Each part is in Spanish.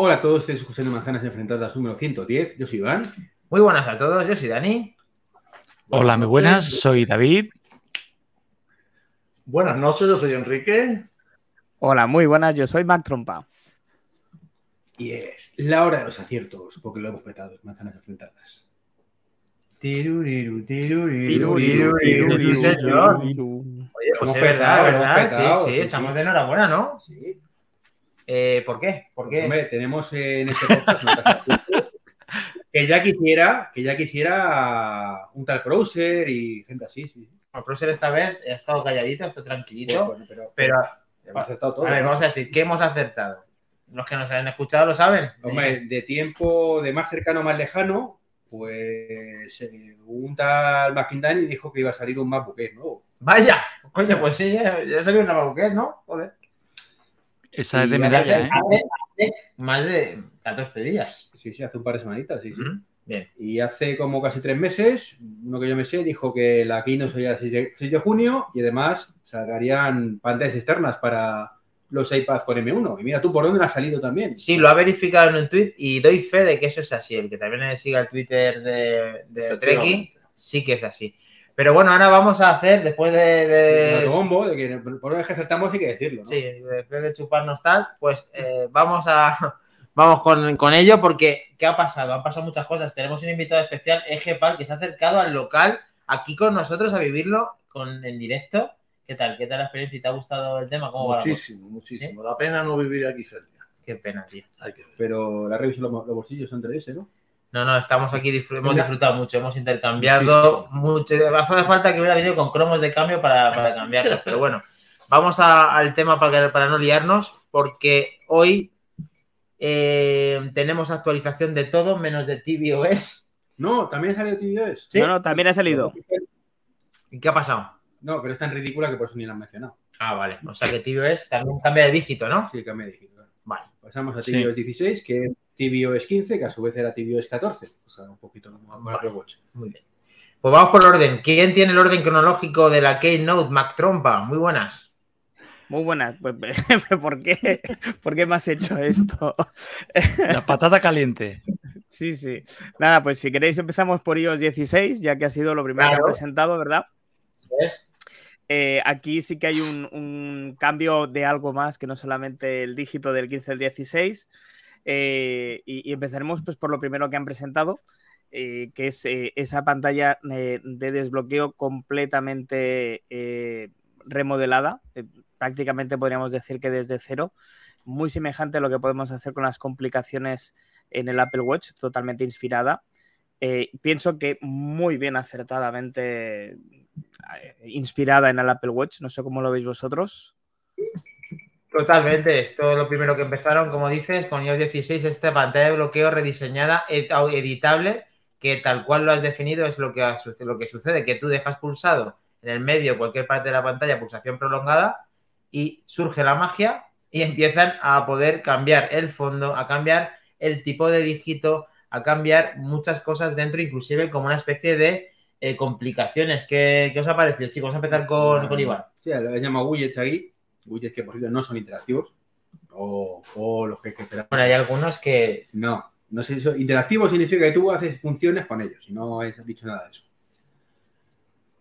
Hola a todos, este es José de Manzanas Enfrentadas número 110. Yo soy Iván. Muy buenas a todos, yo soy Dani. Hola, muy buenas, soy David. Buenas noches, yo soy Enrique. Hola, muy buenas, yo soy Mac Trompa. Y es la hora de los aciertos, porque lo hemos petado, Manzanas Enfrentadas. Tiruriru, Tiruriru, tiruriru. Oye, pues es verdad, verdad, petado, sí, sí, sí, estamos sí. de enhorabuena, ¿no? Sí. Eh, ¿Por qué? ¿Por qué? Hombre, tenemos en este podcast una casa que ya quisiera, que ya quisiera un tal Browser y gente así, sí. El profesor esta vez ha estado calladito, está tranquilito, Bueno, pero, pero hemos acertado todo. a ver, ¿no? vamos a decir, ¿qué hemos acertado? Los que nos han escuchado lo saben. Hombre, de tiempo de más cercano a más lejano, pues eh, un tal McIntyre dijo que iba a salir un MacBook Air nuevo. Vaya, coño, pues sí, ya, ya salió una Mabuquet, ¿no? Joder. Esa es de medalla, ¿eh? Hace, hace más de 14 días. Sí, sí, hace un par de semanitas, sí, sí. Bien. Y hace como casi tres meses, uno que yo me sé, dijo que la Keynote sería el 6 de, 6 de junio y además sacarían pantallas externas para los iPads con M1. Y mira tú por dónde ha salido también. Sí, lo ha verificado en un tweet y doy fe de que eso es así. El que también siga el Twitter de, de Treki, sí que es así. Pero bueno, ahora vamos a hacer, después de, De... de- bombo, de que por una vez que acertamos hay que decirlo, ¿no? sí, después de chuparnos tal, pues eh, vamos a vamos con, con ello porque ¿qué ha pasado? Han pasado muchas cosas. Tenemos un invitado especial, Egepal, que se ha acercado al local aquí con nosotros a vivirlo con, en directo. ¿Qué tal? ¿Qué tal la experiencia? ¿Te ha gustado el tema? ¿Cómo va la cosa? Muchísimo, muchísimo. La pena no vivir aquí cerca. Qué pena, tío. Hay que ver. Pero la revisión los, los bolsillos son 3S, ¿no? No, no, estamos aquí, disfr- hemos disfrutado mucho, hemos intercambiado mucho. Hace falta que hubiera venido con cromos de cambio para, para cambiarlos. Pero bueno, vamos a- al tema para, que- para no liarnos, porque hoy eh, tenemos actualización de todo menos de tvOS. No, también ha salido tvOS. ¿Sí? No, no, también ha salido. ¿Y qué ha pasado? No, pero es tan ridícula que por eso ni la han mencionado. Ah, vale. O sea que tvOS también cambia de dígito, ¿no? Sí, cambia de dígito. Vale. Pasamos a Sí. tvOS 16, que es tvOS 15, que a su vez era tvOS 14. O sea, un poquito Apple Watch. Muy bien. Pues vamos por orden. ¿Quién tiene el orden cronológico de la Keynote? Mac Trompa. Muy buenas. Muy buenas. Pues, ¿por, qué? ¿Por qué me has hecho esto? La patata caliente. Sí, sí. Nada, pues si queréis empezamos por iOS 16, ya que ha sido lo primero que Claro. ha presentado, ¿verdad? ¿Ves? Eh, aquí sí que hay un, cambio de algo más que no solamente el dígito del 15 al 16. Eh, y, empezaremos pues, por lo primero que han presentado, eh, que es esa pantalla de desbloqueo completamente remodelada. Prácticamente podríamos decir que desde cero. Muy semejante a lo que podemos hacer con las complicaciones en el Apple Watch, totalmente inspirada. Eh, pienso que muy bien acertadamente eh, inspirada en el Apple Watch. No sé cómo lo veis vosotros. Totalmente, esto es lo primero que empezaron, como dices, con iOS 16, esta pantalla de bloqueo rediseñada, ed- editable, que tal cual lo has definido es lo que, lo que sucede, que tú dejas pulsado en el medio cualquier parte de la pantalla, pulsación prolongada, y surge la magia y empiezan a poder cambiar el fondo, a cambiar el tipo de dígito, a cambiar muchas cosas dentro, inclusive como una especie de eh, complicaciones. ¿Qué, qué os ha parecido, chicos? Vamos a empezar con, con Iván. Sí, lo he llamado widgets aquí. Widgets que por cierto no son interactivos. O, o los que que. Bueno, hay algunos que No, no sé eso- interactivo significa que tú haces funciones con ellos y no has dicho nada de eso.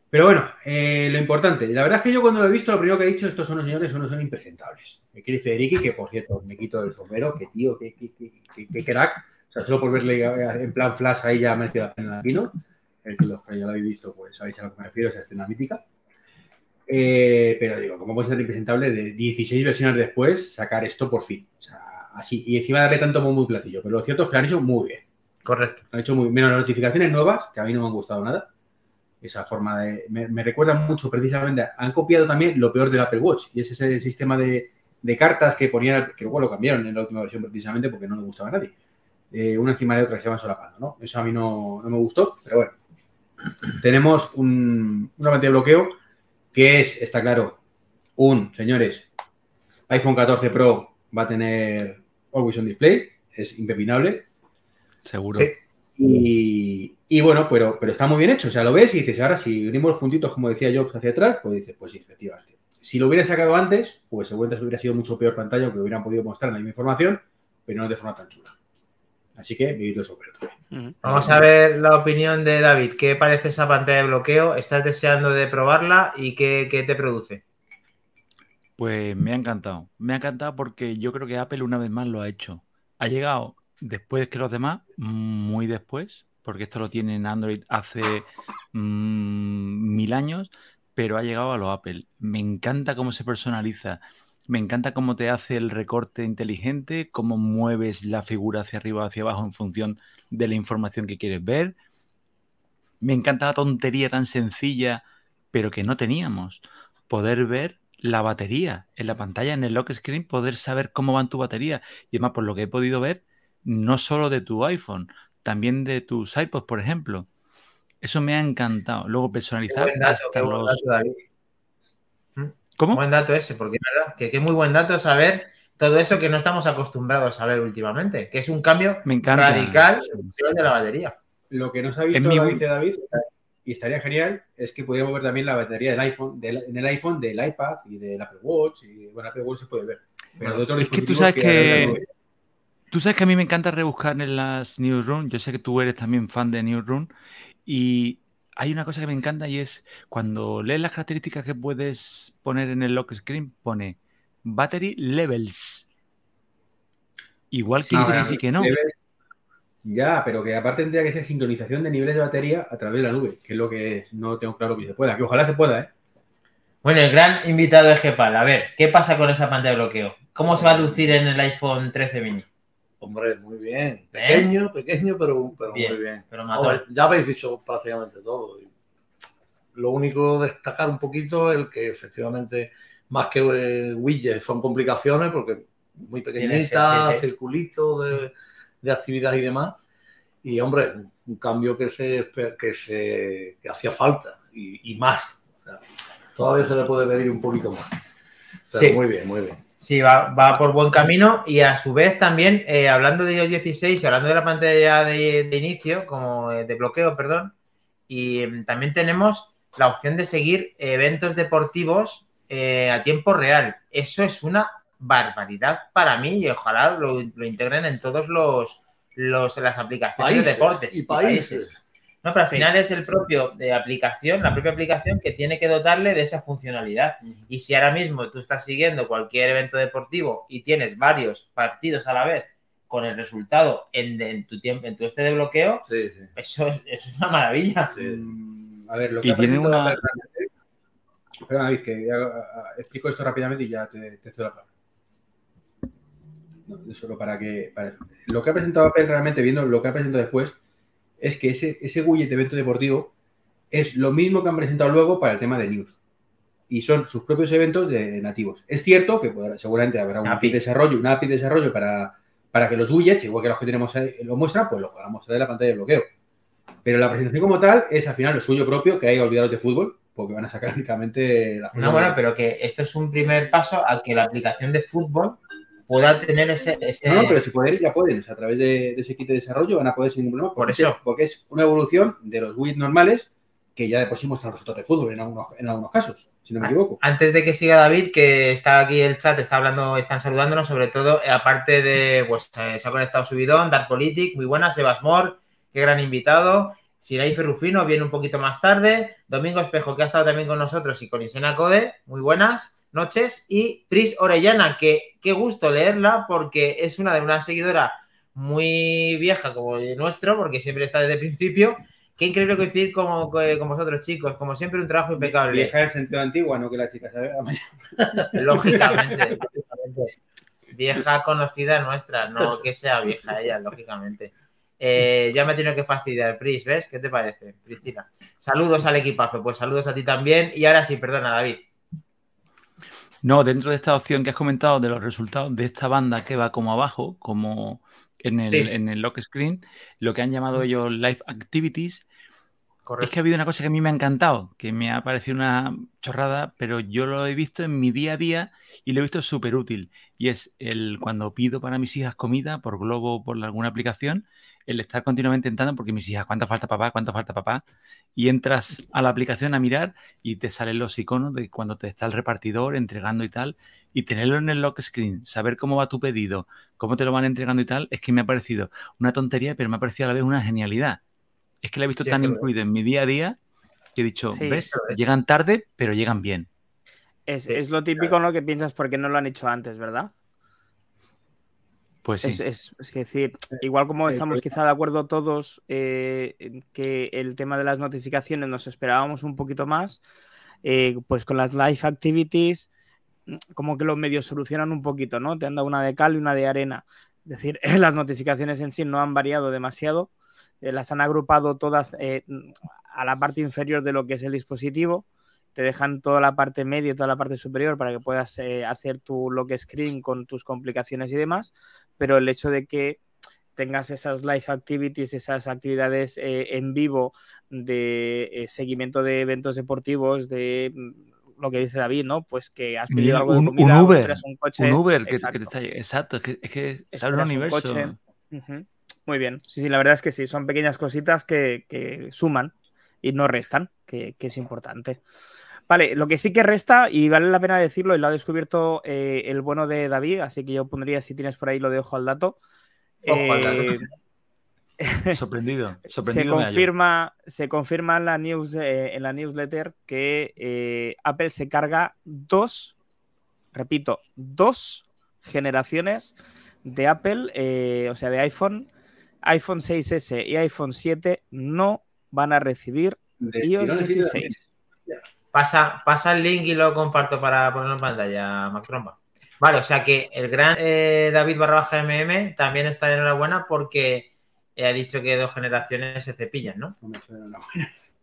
Pero bueno, eh, lo importante, la verdad es que yo cuando lo he visto, lo primero que he dicho, estos son los señores, son, son impresentables. Me quiere Federici, que por cierto, me quito el sombrero, que tío, que, que, que- que- que crack. Sea, solo por verle en plan flash ahí ya merece la pena la vino. Los que ya lo habéis visto, pues sabéis a lo que me refiero, esa escena mítica. Eh, pero digo, ¿cómo puede ser impresentable de 16 versiones después sacar esto por fin? O sea, así. Y encima darle tanto bombo y platillo. Pero lo cierto es que lo han hecho muy bien. Correcto. Han hecho muy menos las notificaciones nuevas, que a mí no me han gustado nada. Esa forma de. Me, me recuerda mucho precisamente. Han copiado también lo peor del Apple Watch. Y es ese sistema de, de cartas que ponían, que luego lo cambiaron en la última versión precisamente porque no le gustaba a nadie. Eh, una encima de otra se van solapando, ¿no? Eso a mí no, no me gustó, pero bueno. Tenemos un, una pantalla de bloqueo que es, está claro, un, señores, iPhone 14 Pro va a tener Always On Display, es impepinable. Seguro. Sí. Y, y bueno, pero, pero está muy bien hecho. O sea, lo ves y dices, ahora si unimos los puntitos, como decía Jobs, hacia atrás, pues dices, pues sí, efectivamente. Si lo hubieran sacado antes, pues seguramente hubiera sido mucho peor pantalla, que hubieran podido mostrar la misma información, pero no de forma tan chula. Así que vivid eso, pero Ujú. Vamos a ver la opinión de David. ¿Qué parece esa pantalla de bloqueo? ¿Estás deseando de probarla y qué, qué te produce? Pues me ha encantado. Me ha encantado porque yo creo que Apple una vez más lo ha hecho. Ha llegado después que los demás, muy después, porque esto lo tiene en Android hace mm, mil años, pero ha llegado a los Apple. Me encanta cómo se personaliza. Me encanta cómo te hace el recorte inteligente, cómo mueves la figura hacia arriba o hacia abajo en función de la información que quieres ver. Me encanta la tontería tan sencilla, pero que no teníamos. Poder ver la batería en la pantalla, en el lock screen, poder saber cómo va tu batería. Y además, por lo que he podido ver, no solo de tu iPhone, también de tus iPods, por ejemplo. Eso me ha encantado. Luego personalizar dato, hasta los... dato. ¿Cómo? Buen dato ese, porque es verdad que qué muy buen dato saber todo eso que no estamos acostumbrados a ver últimamente, que es un cambio Me encanta. radical de la batería. Lo que no se ha En visto, mi- dice David, y estaría genial, es que podríamos ver también la batería del iPhone, del- en el iPhone, del iPad y del Apple Watch. Y, bueno, Apple Watch se puede ver. Pero de otros Es que tú sabes que- nube. Tú sabes que a mí me encanta rebuscar en las Newsroom. Yo sé que tú eres también fan de Newsroom. Y hay una cosa que me encanta y es cuando lees las características que puedes poner en el lock screen, pone battery levels. Igual que Sí, sí que no. Ya, pero que aparte tendría que ser sincronización de niveles de batería a través de la nube, que es lo que no tengo claro que se pueda. Que ojalá se pueda, ¿eh? Bueno, el gran invitado de Gepal, a ver, ¿qué pasa con esa pantalla de bloqueo? ¿Cómo se va a lucir en el iPhone 13 mini? Hombre, muy bien. Pequeño, pequeño, pero, pero Bien, muy bien. Pero Hombre, ya habéis dicho prácticamente todo. Lo único destacar un poquito el que efectivamente, más que eh, widgets, son complicaciones porque muy pequeñitas, sí, sí. circulitos de, de actividad y demás. Y hombre, un cambio que se que se que hacía falta y, y más. O sea, todavía se le puede pedir un poquito más. Pero Sí. muy bien, muy bien. Sí, va, va por buen camino y a su vez también, eh, hablando de iOS 16 y hablando de la pantalla de, de inicio, como eh, de bloqueo, perdón, y mm, también tenemos la opción de seguir eventos deportivos eh, a tiempo real. Eso es una barbaridad para mí y ojalá lo, lo integren en todos los, los las aplicaciones de Países deportes y países. No, pero al final es el propio de aplicación, la propia aplicación que tiene que dotarle de esa funcionalidad. Y si ahora mismo tú estás siguiendo cualquier evento deportivo y tienes varios partidos a la vez con el resultado en, en tu tiempo, en tu este de bloqueo, Sí, sí. eso es, eso es una maravilla. sí. Mm, A ver, lo que Y ha tiene presentado una- Perdona, David, que haga- a- a- explico esto rápidamente y ya te, te cedo la palabra. No, solo para que. para- Lo que ha presentado Apple realmente, viendo lo que ha presentado después, es que ese, ese widget de evento deportivo es lo mismo que han presentado luego para el tema de news. Y son sus propios eventos de nativos. Es cierto que seguramente habrá un API. API de desarrollo, una API de desarrollo para, para que los widgets, igual que los que tenemos ahí, lo muestran, pues lo podamos mostrar en la pantalla de bloqueo. Pero la presentación como tal es al final lo suyo propio, que hay que olvidaros de fútbol, porque van a sacar únicamente las No, bueno, pero que esto es un primer paso a que la aplicación de fútbol pueda tener ese... ese- No, no, pero si poder ya pueden. O sea, a través de, de ese kit de desarrollo van a poder sin ningún problema. Por eso. es- Porque es una evolución de los widgets normales que ya de por sí muestran resultados de fútbol en algunos, en algunos casos, si no me equivoco. Antes de que siga David, que está aquí el chat, está hablando, están saludándonos, sobre todo, eh, aparte de, pues eh, se ha conectado Subidón, Dark Politic, muy buena, Sebas Mor, qué gran invitado. Siraife Rufino viene un poquito más tarde. Domingo Espejo, que ha estado también con nosotros, y con Isena Code, muy buenas noches. Y Tris Orellana, que qué gusto leerla, porque es una de una seguidora muy vieja como el nuestro, porque siempre está desde el principio. Qué increíble coincidir como, con vosotros, chicos. Como siempre, un trabajo impecable. Vieja en el sentido antiguo, no que la chica sabe. Lógicamente, lógicamente. Vieja conocida nuestra, no que sea vieja ella, lógicamente. Eh, ya me tiene que fastidiar, Pris, ¿ves? ¿Qué te parece, Cristina? Saludos al equipazo, pues saludos a ti también. Y ahora sí, perdona, David. No, dentro de esta opción que has comentado de los resultados de esta banda que va como abajo, como en el, Sí. en el lock screen, lo que han llamado ellos Live Activities, es que ha habido una cosa que a mí me ha encantado, que me ha parecido una chorrada, pero yo lo he visto en mi día a día y lo he visto súper útil. Y es el cuando pido para mis hijas comida por Globo o por alguna aplicación, el estar continuamente entrando, porque mis hijas, ¿cuánto falta papá? ¿Cuánto falta papá? Y entras a la aplicación a mirar y te salen los iconos de cuando te está el repartidor entregando y tal, y tenerlo en el lock screen, saber cómo va tu pedido, cómo te lo van entregando y tal, es que me ha parecido una tontería, pero me ha parecido a la vez una genialidad. Es que la he visto Sí, tan incluido en mi día a día que he dicho, Sí. ¿ves? Llegan tarde, pero llegan bien. Es, Sí, es lo típico ¿no? que piensas porque no lo han hecho antes, ¿verdad? Pues sí. Es, es- es decir, igual como el estamos quizá de acuerdo todos eh, en que el tema de las notificaciones nos esperábamos un poquito más, eh, pues con las live activities mm, como que los medios solucionan un poquito, ¿no? Te han dado una de cal y una de arena. Es decir, las notificaciones en sí no han variado demasiado, eh, las han agrupado todas eh, a la parte inferior de lo que es el dispositivo, te dejan toda la parte media y toda la parte superior para que puedas eh, hacer tu lock screen con tus complicaciones y demás, pero el hecho de que tengas esas live activities, esas actividades eh, en vivo de eh, seguimiento de eventos deportivos, de mm, lo que dice David, ¿no? Pues que has pedido algo de un- un comida, o Uber, un coche. Un Uber que, que exacto. te está. Exacto, es que, es que abre un un universo. coche. Muy bien. Sí, sí, la verdad es que sí, son pequeñas cositas que, que suman y no restan, que, que es importante. Vale, lo que sí que resta, y vale la pena decirlo, y lo ha descubierto eh, el bueno de David, así que yo pondría, si tienes por ahí, lo de ojo al dato. Ojo al dato. Eh, Sorprendido. se confirma, se confirma en la news, eh, en la newsletter que eh, Apple se carga dos, repito, dos generaciones de Apple, eh, o sea, de iPhone, iPhone 6S y iPhone 7 no van a recibir De iOS tirones y de- 16. Pasa, pasa el link y lo comparto para ponerlo en pantalla, Mac Trompa. Vale, o sea que el gran eh, David barra baja MM también está de enhorabuena porque eh, ha dicho que dos generaciones se cepillan, ¿no? Puta-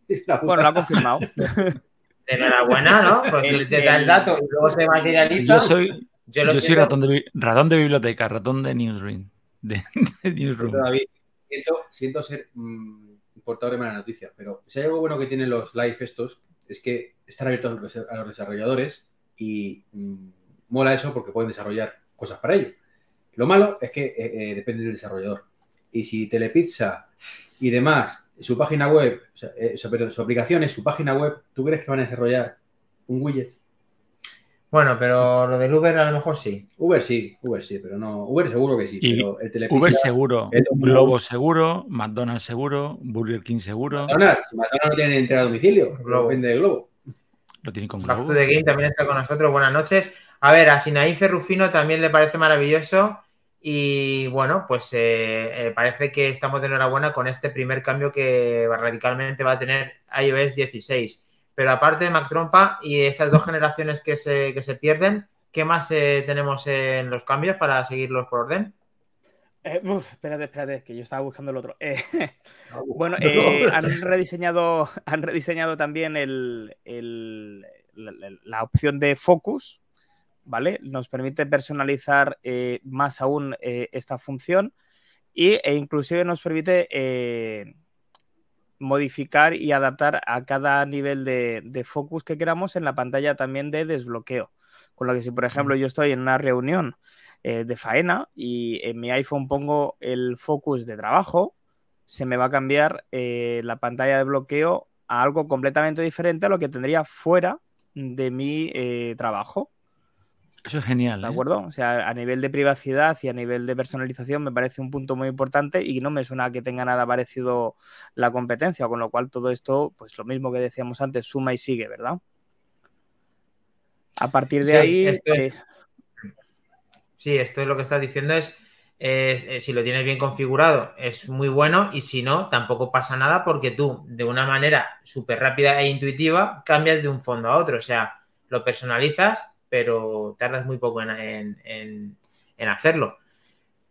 Bueno, lo ha confirmado. De enhorabuena, ¿no? Pues El- si te da el dato y luego se materializa. Yo soy, yo lo yo soy ratón, de, ratón de biblioteca, ratón de newsroom. De, de newsroom. David, siento, siento ser mm, portador de mala noticia, pero si hay algo bueno que tienen los live estos, es que están abiertos a los- desarrolladores y mm, mola eso porque pueden desarrollar cosas para ello. Lo malo es que eh, eh, depende del desarrollador. Y si Telepizza y demás, su página web, eh, su, perdón, es su página web, ¿tú crees que van a desarrollar un widget? Bueno, pero lo del Uber a lo mejor sí. Uber sí, Uber sí, pero no. Uber seguro que sí, Y pero el. Uber seguro, el- Globo seguro, McDonald's seguro, Burger King seguro. McDonald's, McDonald's no tiene entrega a domicilio, Globo. vende de Globo. Lo tiene con Globo. the Game también está con nosotros. Buenas noches. A ver, a Sinaí Ferrufino también le parece maravilloso. Y bueno, pues eh, eh, parece que estamos de enhorabuena con este primer cambio que radicalmente va a tener iOS 16. Pero aparte de Mac Trompa y estas dos generaciones que se, que se pierden, ¿qué más eh, tenemos en los cambios para seguirlos por orden? Eh, uf, espérate, espérate, que yo estaba buscando el otro. Eh, bueno, eh, han rediseñado, han rediseñado también el, el- la, la- la opción de focus, ¿vale? Nos permite personalizar eh, más aún eh, esta función y, e inclusive nos permite eh, modificar y adaptar a cada nivel de, de focus que queramos en la pantalla también de desbloqueo. Con lo que si, por ejemplo, yo estoy en una reunión eh, de faena y en mi iPhone pongo el focus de trabajo, se me va a cambiar eh, la pantalla de bloqueo a algo completamente diferente a lo que tendría fuera de mi eh, trabajo. Eso es genial. ¿De ¿eh? acuerdo? O sea, a nivel de privacidad y a nivel de personalización me parece un punto muy importante y no me suena que tenga nada parecido la competencia, con lo cual todo esto, pues lo mismo que decíamos antes, suma y sigue, ¿verdad? A partir de Sí, ahí, esto es- eh, Sí, esto es lo que estás diciendo es, es- eh, si lo tienes bien configurado es muy bueno y si no, tampoco pasa nada porque tú de una manera súper rápida e intuitiva cambias de un fondo a otro. O sea, lo personalizas, pero tardas muy poco en, en- en- en hacerlo.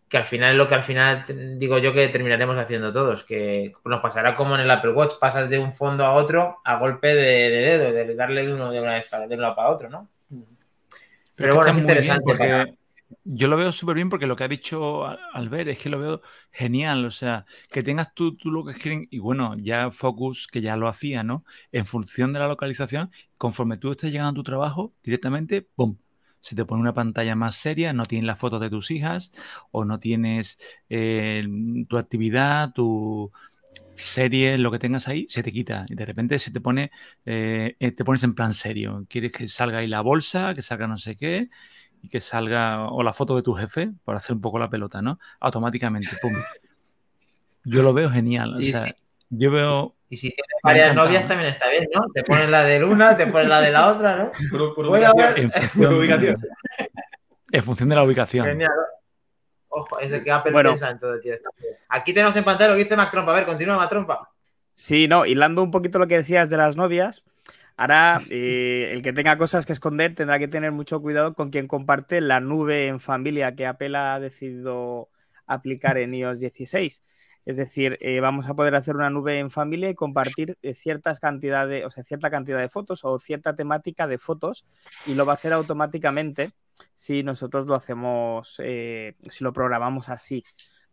Que al final es lo que al final digo yo que terminaremos haciendo todos, que nos pasará como en el Apple Watch, pasas de un fondo a otro a golpe de, de dedo, de darle de uno de una vez para, de un lado para otro, ¿no? Pero que bueno, es interesante porque para- yo lo veo súper bien porque lo que ha dicho Al- Albert es que lo veo genial. O sea, que tengas tu, tu lock screen y bueno, ya Focus, que ya lo hacía, ¿no? En función de la localización, conforme tú estés llegando a tu trabajo, directamente, ¡pum! se te pone una pantalla más seria, no tienes las fotos de tus hijas o no tienes eh, tu actividad, tu serie, lo que tengas ahí, se te quita y de repente se te pone, eh, te pones en plan serio. Quieres que salga ahí la bolsa, que salga no sé qué y que salga o la foto de tu jefe para hacer un poco la pelota, ¿no? Automáticamente, pum. Yo lo veo genial. O sea, yo veo y si tienes varias novias también está bien, ¿no? Te pones la de una, te pones la de la otra, ¿no? En función, En función de la ubicación. Genial. Ojo, es el que Apple bueno. piensa en todo, tío. Aquí tenemos en pantalla lo que dice Mac Trompa. A ver, continúa Mac Trompa. Sí, no, hilando un poquito lo que decías de las novias, ahora eh, el que tenga cosas que esconder tendrá que tener mucho cuidado con quien comparte la nube en familia que Apple ha decidido aplicar en iOS 16. Es decir, eh, vamos a poder hacer una nube en familia y compartir eh, ciertas cantidades, o sea, cierta cantidad de fotos o cierta temática de fotos y lo va a hacer automáticamente si nosotros lo hacemos, eh, si lo programamos así.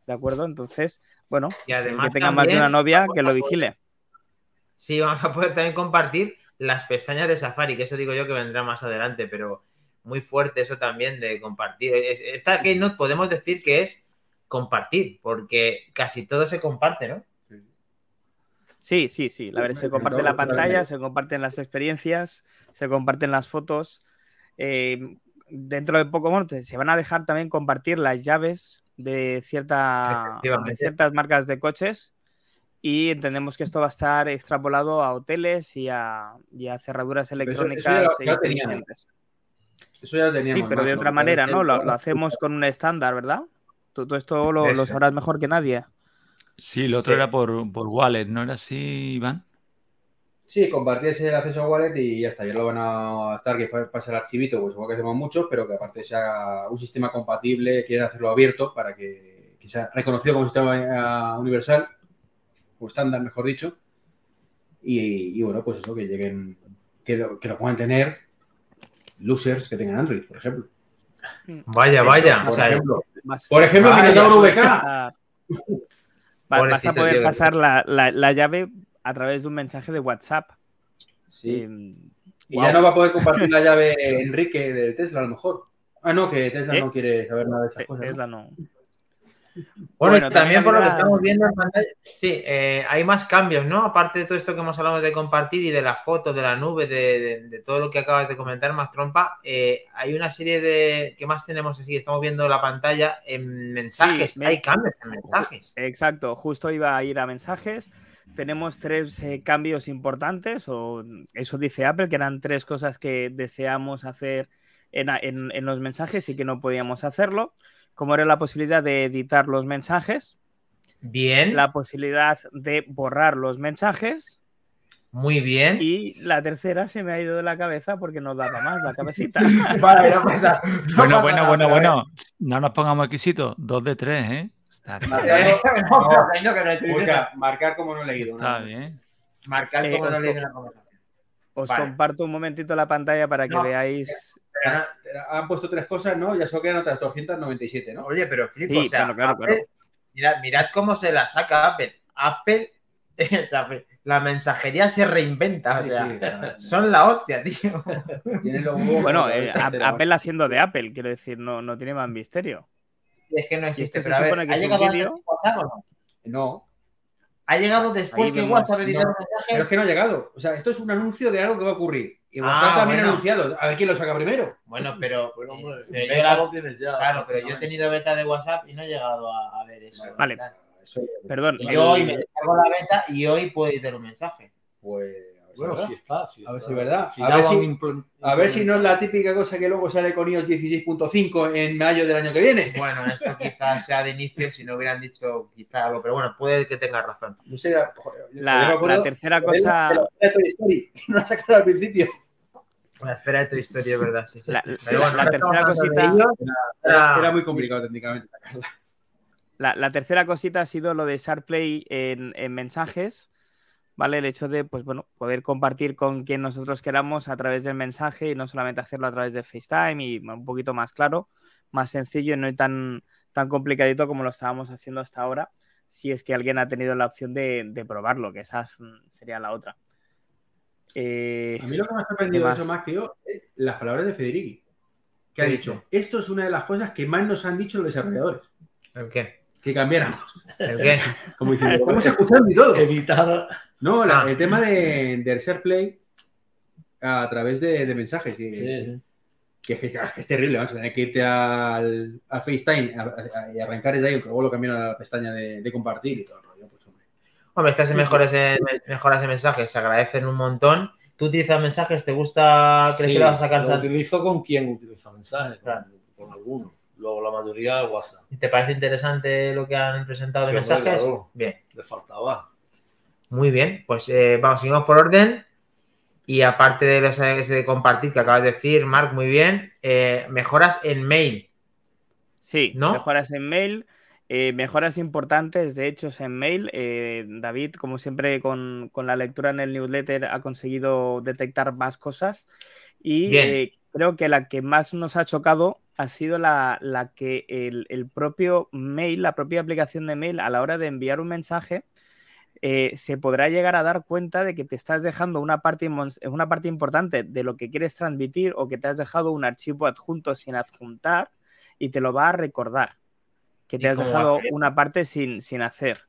¿De acuerdo? Entonces, bueno, y además que tenga más de una novia, que lo vigile. Sí, vamos a poder también compartir las pestañas de Safari, que eso digo yo que vendrá más adelante, pero muy fuerte eso también de compartir. Esta Keynote podemos decir que es compartir, porque casi todo se comparte, ¿no? Sí, sí, sí. La verdad, se comparte la pantalla, se comparten las experiencias, se comparten las fotos. Eh, dentro de poco, bueno, se van a dejar también compartir las llaves de, cierta, de ciertas marcas de coches y entendemos que esto va a estar extrapolado a hoteles y a, cerraduras electrónicas eso, ya, inteligentes. Eso ya teníamos. Sí, pero de otra manera, ¿no? Lo, lo hacemos con un estándar, ¿verdad? Tú, esto lo, sabrás mejor que nadie. Sí, lo otro era por, por wallet, ¿no era así, Iván? Sí, compartías el acceso a wallet y ya está. Ya lo van a adaptar que pase el archivito, pues supongo que hacemos muchos, pero que aparte sea un sistema compatible, quieren hacerlo abierto para que, sea reconocido como sistema universal, o estándar, mejor dicho. Y, bueno, pues eso, que lleguen, que lo, que lo puedan tener losers que tengan Android, por ejemplo. Vaya, vaya. Por ejemplo, por ejemplo, Minotauro VK. Vas a poder pasar la, llave a través de un mensaje de WhatsApp. Sí. Em, y ya no va a poder compartir la llave Enrique de Tesla, a lo mejor. Ah, no, que Tesla ¿Eh? no quiere saber nada de esas cosas. Tesla no. Bueno, también, por lo que estamos viendo en pantalla, sí, eh, hay más cambios, ¿no? Aparte de todo esto que hemos hablado de compartir y de las fotos, de la nube, de, todo lo que acabas de comentar, más trompa, eh, hay una serie de. ¿Qué más tenemos así? Estamos viendo la pantalla en mensajes. hay cambios en mensajes. Exacto, justo iba a ir a mensajes. Tenemos tres eh, cambios importantes, o eso dice Apple, que eran tres cosas que deseamos hacer en los mensajes y que no podíamos hacerlo como era la posibilidad de editar los mensajes. Bien. La posibilidad de borrar los mensajes. Muy bien. Y la tercera se me ha ido de la cabeza porque no daba más la cabecita. vale, no pasa, bueno, bueno, bueno, bueno. No nos pongamos exquisitos. Dos de tres, ¿eh? Está marcar como no he leído. Está bien. Marcar como no he leído la conversación. Os comparto un momentito la pantalla para que veáis han puesto tres cosas, ¿no? Ya solo quedan otras 297, ¿no? Oye, pero flipo, o sea, Mirad, cómo se la saca Apple. Apple, la mensajería se reinventa, o sea, son la hostia, tío. bueno, eh, Apple haciendo de Apple, quiero decir, no, no tiene más misterio. Es que no existe, pero a ver, ¿ha llegado vídeo? WhatsApp o no? No. ¿Ha llegado después que WhatsApp ha editado un mensaje? Pero es que no ha llegado. O sea, esto es un anuncio de algo que va a ocurrir. Y WhatsApp ah, también ha anunciado. A ver quién lo saca primero. Bueno, pero. yo claro, pero yo he tenido beta de WhatsApp y no he llegado a, ver eso. Vale. Perdón. yo hoy me descargo la beta y hoy puedo editar un mensaje. Pues. Bueno, si está, a ver si es verdad. a, ver si, no es la típica cosa que luego sale con iOS 16.5 en mayo del año que viene. Bueno, esto quizás sea de inicio si no hubieran dicho quizás algo, pero bueno, puede que tenga razón. No sé, la, la, tercera cosa. No ha sacado al principio. La esfera de tu historia, es verdad, sí. La, la tercera cosita. Era, muy complicado técnicamente La, la, tercera cosita ha sido lo de SharePlay en, en mensajes ¿vale? El hecho de, pues bueno, poder compartir con quien nosotros queramos a través del mensaje y no solamente hacerlo a través de FaceTime y un poquito más claro, más sencillo y no tan, tan complicadito como lo estábamos haciendo hasta ahora, si es que alguien ha tenido la opción de, probarlo, que esa sería la otra. Eh, a mí lo que me ha sorprendido más? eso más que yo es las palabras de Federici. que ha ¿Qué dicho, esto es una de las cosas que más nos han dicho los desarrolladores, ¿El qué? Que cambiáramos. ¿El qué? Como diciendo, lo estamos escuchando y todo. Evitar. No, la- Ah. el tema de, del share play a través de, de mensajes, que, Sí, sí. que, que- que es terrible, vamos a tener que irte al, al FaceTime a- a- y arrancar desde ahí, aunque luego lo cambian a la pestaña de, de compartir y todo el rollo. Pues, hombre. Hombre, estas mejoras en, mejoras en mensajes se agradecen un montón. ¿Tú utilizas mensajes? ¿Te gusta crees Sí, que le vas a sacar? lo utilizo con quien utiliza mensajes, con, Claro. con algunos. Luego la mayoría WhatsApp. ¿Te parece interesante lo que han presentado de Sí, hombre, mensajes? claro. Bien, Le faltaba. muy bien. Pues eh, vamos, seguimos por orden. Y aparte de los- ese de compartir que acabas de decir, Marc, muy bien. eh, mejoras en mail. Sí, ¿No? mejoras en mail, eh, mejoras importantes de hechos en mail. Eh, David, como siempre, con, con la lectura en el newsletter ha conseguido detectar más cosas. Y eh, creo que la que más nos ha chocado ha sido la, la que el, el propio mail, la propia aplicación de mail, a la hora de enviar un mensaje, eh, se podrá llegar a dar cuenta de que te estás dejando una parte, una parte importante de lo que quieres transmitir o que te has dejado un archivo adjunto sin adjuntar y te lo va a recordar. Que ¿Y te has dejado una parte sin, sin hacer.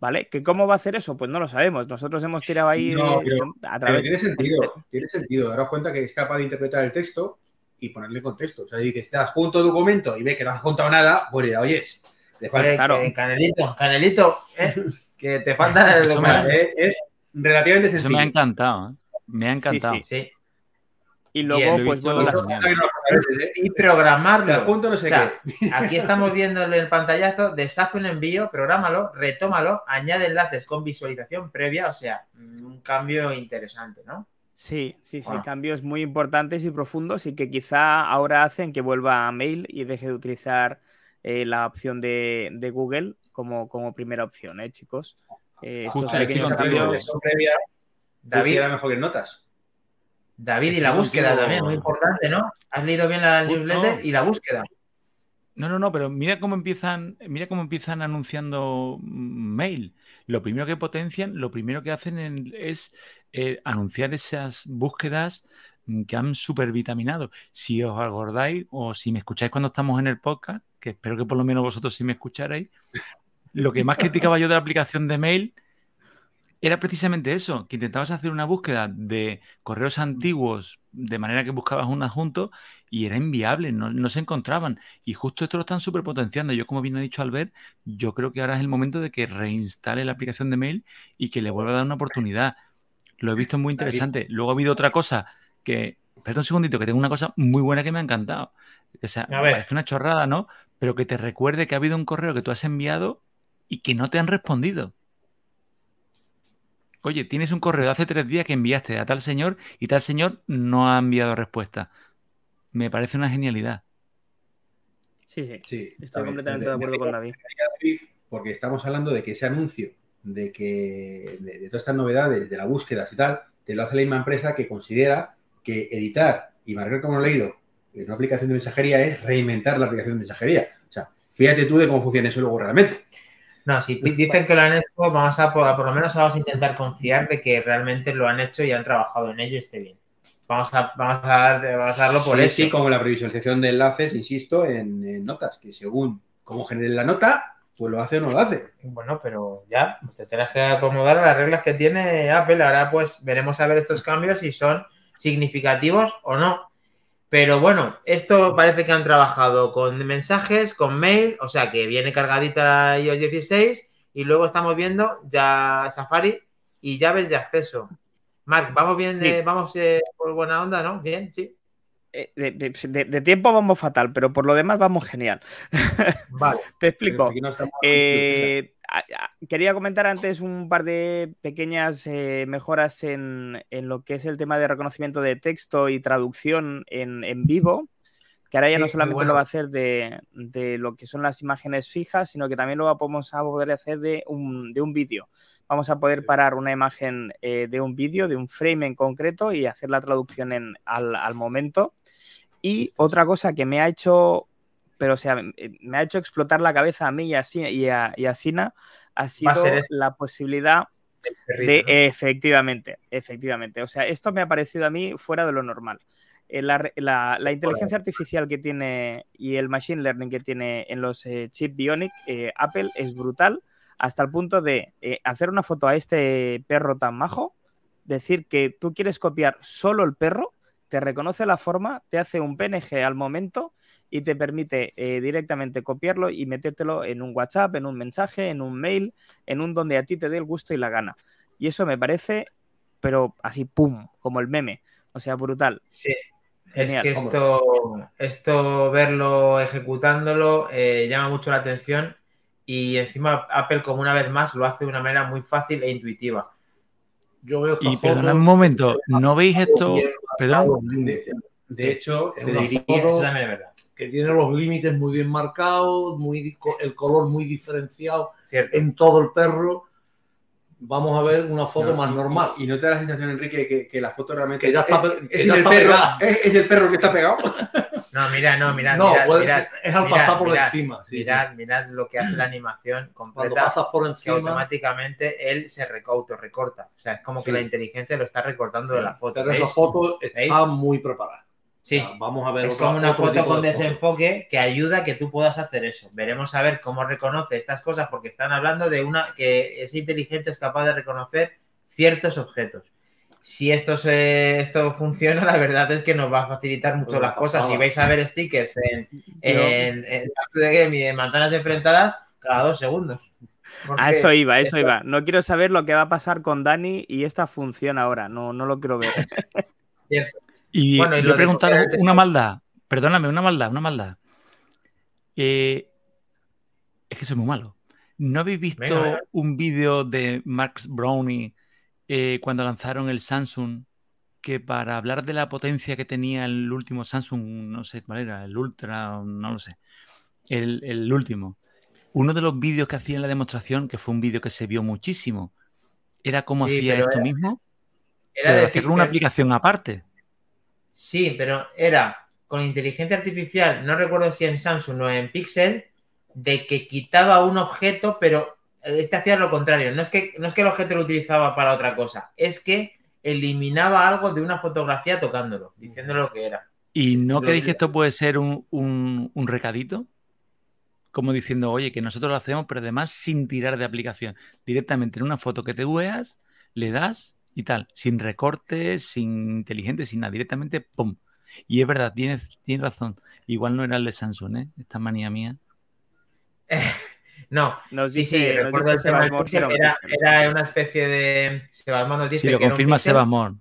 ¿Vale? ¿Que ¿Cómo va a hacer eso? Pues no lo sabemos. Nosotros hemos tirado ahí No, de- pero- a Pero través tiene sentido, tiene sentido. Daros cuenta que es capaz de interpretar el texto y ponerle contexto. O sea, dices, te adjunto documento y ve que no has juntado nada, pues dirá, oyes, te falta. Oye, claro. que- Canelito, Canelito, ¿eh? que te falta el Eso me- documento. Eh, Es relativamente Eso me sencillo. ha encantado, ¿eh? Me ha encantado. sí. Sí. Y luego, pues bueno, ¿eh? Y programarlo. Te adjunto no sé O sea, qué. Aquí estamos viendo en el pantallazo, deshace un envío, prográmalo, retómalo, añade enlaces con visualización previa, o sea, un cambio interesante, ¿no? Sí, sí, sí, Wow. cambios muy importantes y profundos y que quizá ahora hacen que vuelva a mail y deje de utilizar eh, la opción de, de Google como, como primera opción, ¿eh, chicos? Eh, estos Justo, pequeños cambios. Previa, David, era mejor que notas. David y la No, búsqueda tío. también, muy importante, ¿no? Has leído bien la Justo. newsletter y la búsqueda. No, no, no, pero mira cómo empiezan, mira cómo empiezan anunciando mm, mail. Lo primero que potencian, lo primero que hacen en- es eh, anunciar esas búsquedas mm, que han supervitaminado. Si os acordáis o si me escucháis cuando estamos en el podcast, que espero que por lo menos vosotros sí me escucharais, lo que más criticaba yo de la aplicación de mail era precisamente eso, que intentabas hacer una búsqueda de correos antiguos de manera que buscabas un adjunto y era inviable, no, no se encontraban. Y justo esto lo están superpotenciando. Yo, como bien ha dicho Albert, yo creo que ahora es el momento de que reinstale la aplicación de mail y que le vuelva a dar una oportunidad. Lo he visto muy interesante. Luego ha habido otra cosa que, perdón un segundito, que tengo una cosa muy buena que me ha encantado. O sea, parece una chorrada, ¿no? Pero que te recuerde que ha habido un correo que tú has enviado y que no te han respondido. Oye, tienes un correo de hace tres días que enviaste a tal señor y tal señor no ha enviado respuesta. Me parece una genialidad. Sí, sí, Sí, estoy completamente de acuerdo con David. Porque estamos hablando de que ese anuncio, de que de, de todas estas novedades, de las búsquedas y tal, te lo hace la misma empresa que considera que editar y marcar como lo he leído en una aplicación de mensajería es reinventar la aplicación de mensajería. O sea, fíjate tú de cómo funciona eso luego realmente. No, si dicen que lo han hecho, vamos a, por, por lo menos vamos a intentar confiar de que realmente lo han hecho y han trabajado en ello y esté bien. Vamos a, vamos a, dar- vamos a darlo por Sí, eso. sí, como la previsualización de enlaces, insisto, en, en notas, que según cómo genere la nota, pues lo hace o no lo hace. Bueno, pero ya, te tendrás que acomodar a las reglas que tiene Apple. Ahora pues veremos a ver estos cambios si son significativos o no. Pero bueno, esto parece que han trabajado con mensajes, con mail, o sea que viene cargadita iOS 16 y luego estamos viendo ya Safari y llaves de acceso. Marc, vamos bien, de, Sí. vamos eh, por buena onda, ¿no? Bien, sí. Eh, De, de- de- de tiempo vamos fatal, pero por lo demás vamos genial. Vale. Te explico. Aquí no Eh, quería comentar antes un par de pequeñas eh, mejoras en, en lo que es el tema de reconocimiento de texto y traducción en, en vivo, que ahora ya Sí, no solamente bueno. lo va a hacer de, de lo que son las imágenes fijas, sino que también lo vamos a poder hacer de un, de un vídeo. Vamos a poder parar una imagen eh, de un vídeo, de un frame en concreto y hacer la traducción en- al, al momento. Y otra cosa que me ha hecho, pero o sea, me me ha hecho explotar la cabeza a mí y a, Si- y a, y a Sina, ha sido la posibilidad de, efectivamente, efectivamente. O sea, esto me ha parecido a mí fuera de lo normal. eh, la, la- la inteligencia artificial que tiene y el machine learning que tiene en los eh, chip Bionic, eh, Apple es brutal hasta el punto de eh, hacer una foto a este perro tan majo, decir que tú quieres copiar solo el perro, te reconoce la forma, te hace un PNG al momento y te permite eh, directamente copiarlo y metértelo en un WhatsApp, en un mensaje, en un mail, en un donde a ti te dé el gusto y la gana. Y eso me parece, pero así, ¡pum!, como el meme. O sea, brutal. Sí. Genial, es que esto, esto verlo ejecutándolo eh, llama mucho la atención y encima Apple como una vez más lo hace de una manera muy fácil e intuitiva. Yo veo Y un momento, ¿no veis esto? Perdón. De hecho, Es te una diría- foto- Eso también es verdad. Que tiene los límites muy bien marcados, muy, el color muy diferenciado Cierto. en todo el perro. Vamos a ver una foto No, más y- normal. Y, y no te da la sensación, Enrique, que, que la foto realmente Que ya está es, pe- es que el ya está perro, es, es el perro que está pegado. No, mira, no, mira, no, mirad, puede mirad, ser- es al mirad, pasar por mirad, encima. sí, sí. mirad, mirad lo que hace la animación Cuando completa. pasas por que encima, automáticamente él se reco- autorrecorta. O sea, es como que Sí. la inteligencia lo está recortando de la foto. pero esa ¿veis? foto está ¿Veis? muy preparada. Sí, O sea, vamos a ver es otra- como una otro foto con de foto. desenfoque que ayuda a que tú puedas hacer eso. Veremos a ver cómo reconoce estas cosas porque están hablando de una que esa inteligencia es capaz de reconocer ciertos objetos. Si esto, se- esto funciona, la verdad es que nos va a facilitar mucho Una las cosas. Si vais a ver stickers en, en, en en manzanas enfrentadas cada dos segundos. Porque- A eso iba, a eso iba. No quiero saber lo que va a pasar con Dani y esta función ahora. No, no lo quiero ver. Y Bueno, y yo de una maldad. Perdóname, una maldad, una maldad. Eh, es que soy muy malo. ¿No habéis visto Venga, un vídeo de Max Brownie eh, cuando lanzaron el Samsung? Que para hablar de la potencia que tenía el último Samsung, no sé cuál era, el Ultra, no lo sé, el, el último. Uno de los vídeos que hacía en la demostración, que fue un vídeo que se vio muchísimo, era cómo Sí, hacía esto era- mismo, Era pero decir hacer una aplicación aparte. Sí, pero era con inteligencia artificial, no recuerdo si en Samsung o en Pixel, de que quitaba un objeto, pero este hacía lo contrario. No es que, no es que el objeto lo utilizaba para otra cosa, es que eliminaba algo de una fotografía tocándolo, diciéndole lo que era. ¿Y no creéis que que- esto puede ser un, un- un recadito? Como diciendo, oye, que nosotros lo hacemos, pero además sin tirar de aplicación. Directamente en una foto que te veas, le das y tal, sin recortes, sin inteligente, sin nada, directamente, ¡pum! Y es verdad, tienes, tienes razón. Igual no era el de Samsung, ¿eh? Esta manía mía. No, Nos sí, dice, sí, nos recuerdo dice el tema del era, una especie de... Sebasmor nos dice Si lo que confirma Pixel. Sebas Mor.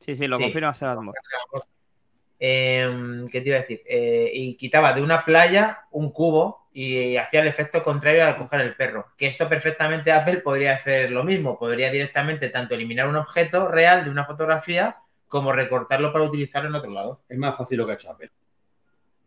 Sí, sí, lo Sí. confirma Sebas Mor. Eh, ¿Qué te iba a decir? Eh, y quitaba de una playa un cubo y hacía el efecto contrario al coger el perro. Que esto perfectamente Apple podría hacer lo mismo. Podría directamente tanto eliminar un objeto real de una fotografía como recortarlo para utilizarlo en otro lado. Es más fácil lo que ha hecho Apple.